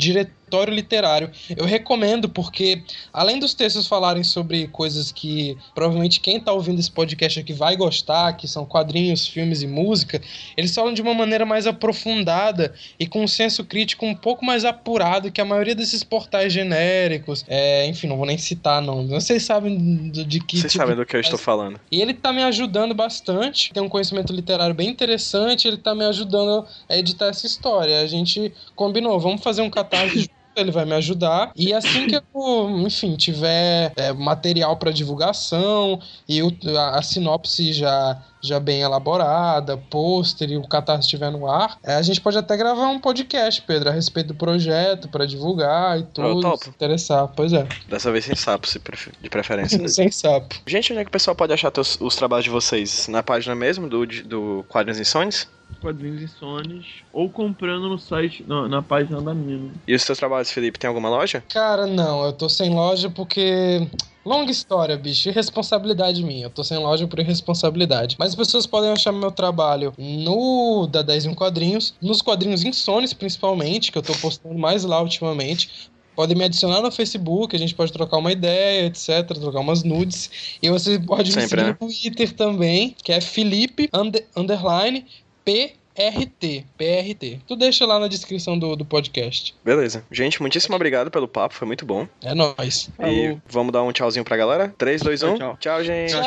Diretório Literário. Eu recomendo porque, além dos textos falarem sobre coisas que provavelmente quem tá ouvindo esse podcast aqui vai gostar, que são quadrinhos, filmes e música, eles falam de uma maneira mais aprofundada e com um senso crítico um pouco mais apurado que a maioria desses portais genéricos. É, enfim, não vou nem citar, não. Vocês sabem do- de que Vocês tipo sabem do que eu estou falando. e ele tá me ajudando bastante, tem um conhecimento literário bem interessante, ele tá me ajudando a editar essa história. A gente combinou, vamos fazer um junto, ele vai me ajudar. E assim que eu, enfim, tiver é, material para divulgação e o- a, a sinopse já, já bem elaborada, pôster e o catarse estiver no ar, é, a gente pode até gravar um podcast, Pedro, a respeito do projeto, para divulgar e tudo. se interessar. Pois é, Dessa vez sem sapo, se de preferência. sem sapo. Gente, onde é que o pessoal pode achar teus- os trabalhos de vocês? Na página mesmo do, do Quadrinhos Insones? Quadrinhos Insones. Ou comprando no site, na, na página da mina. E os teus trabalhos, Felipe, tem alguma loja? Cara, não, eu tô sem loja porque. Longa história, bicho. Irresponsabilidade minha. Eu tô sem loja por irresponsabilidade. Mas as pessoas podem achar meu trabalho no da 10 em Quadrinhos, nos quadrinhos Insones, principalmente, que eu tô postando mais lá ultimamente. Podem me adicionar no Facebook, a gente pode trocar uma ideia, etc. Trocar umas nudes. E você pode me Sempre, seguir né? no Twitter também, que é Felipe under- underline PRT. PRT. Tu deixa lá na descrição do, do podcast. Beleza. Gente, muitíssimo obrigado pelo papo, foi muito bom. É nóis. E vamos dar um tchauzinho pra galera? 3, 2, 1. Tchau, Tchau, gente. Tchau.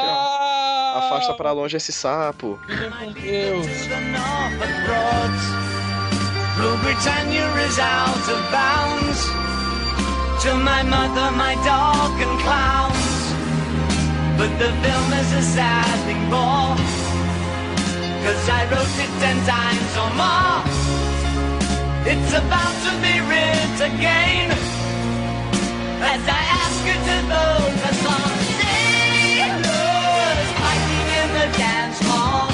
Afasta pra longe esse sapo. Com Deus. Rule Britannia is out of bounds. To my mother, my dog, and clowns. But the film is a sad thing more. Cause I wrote it ten times or more. It's about to be writ again. As I ask you to vote for some sailors fighting in the dance hall.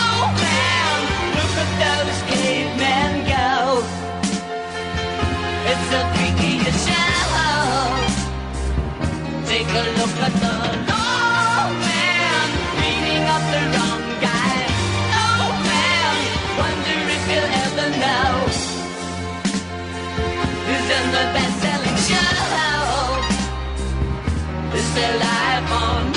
Oh man, look at those cavemen go. It's the freakiest show. Take a look at the their life on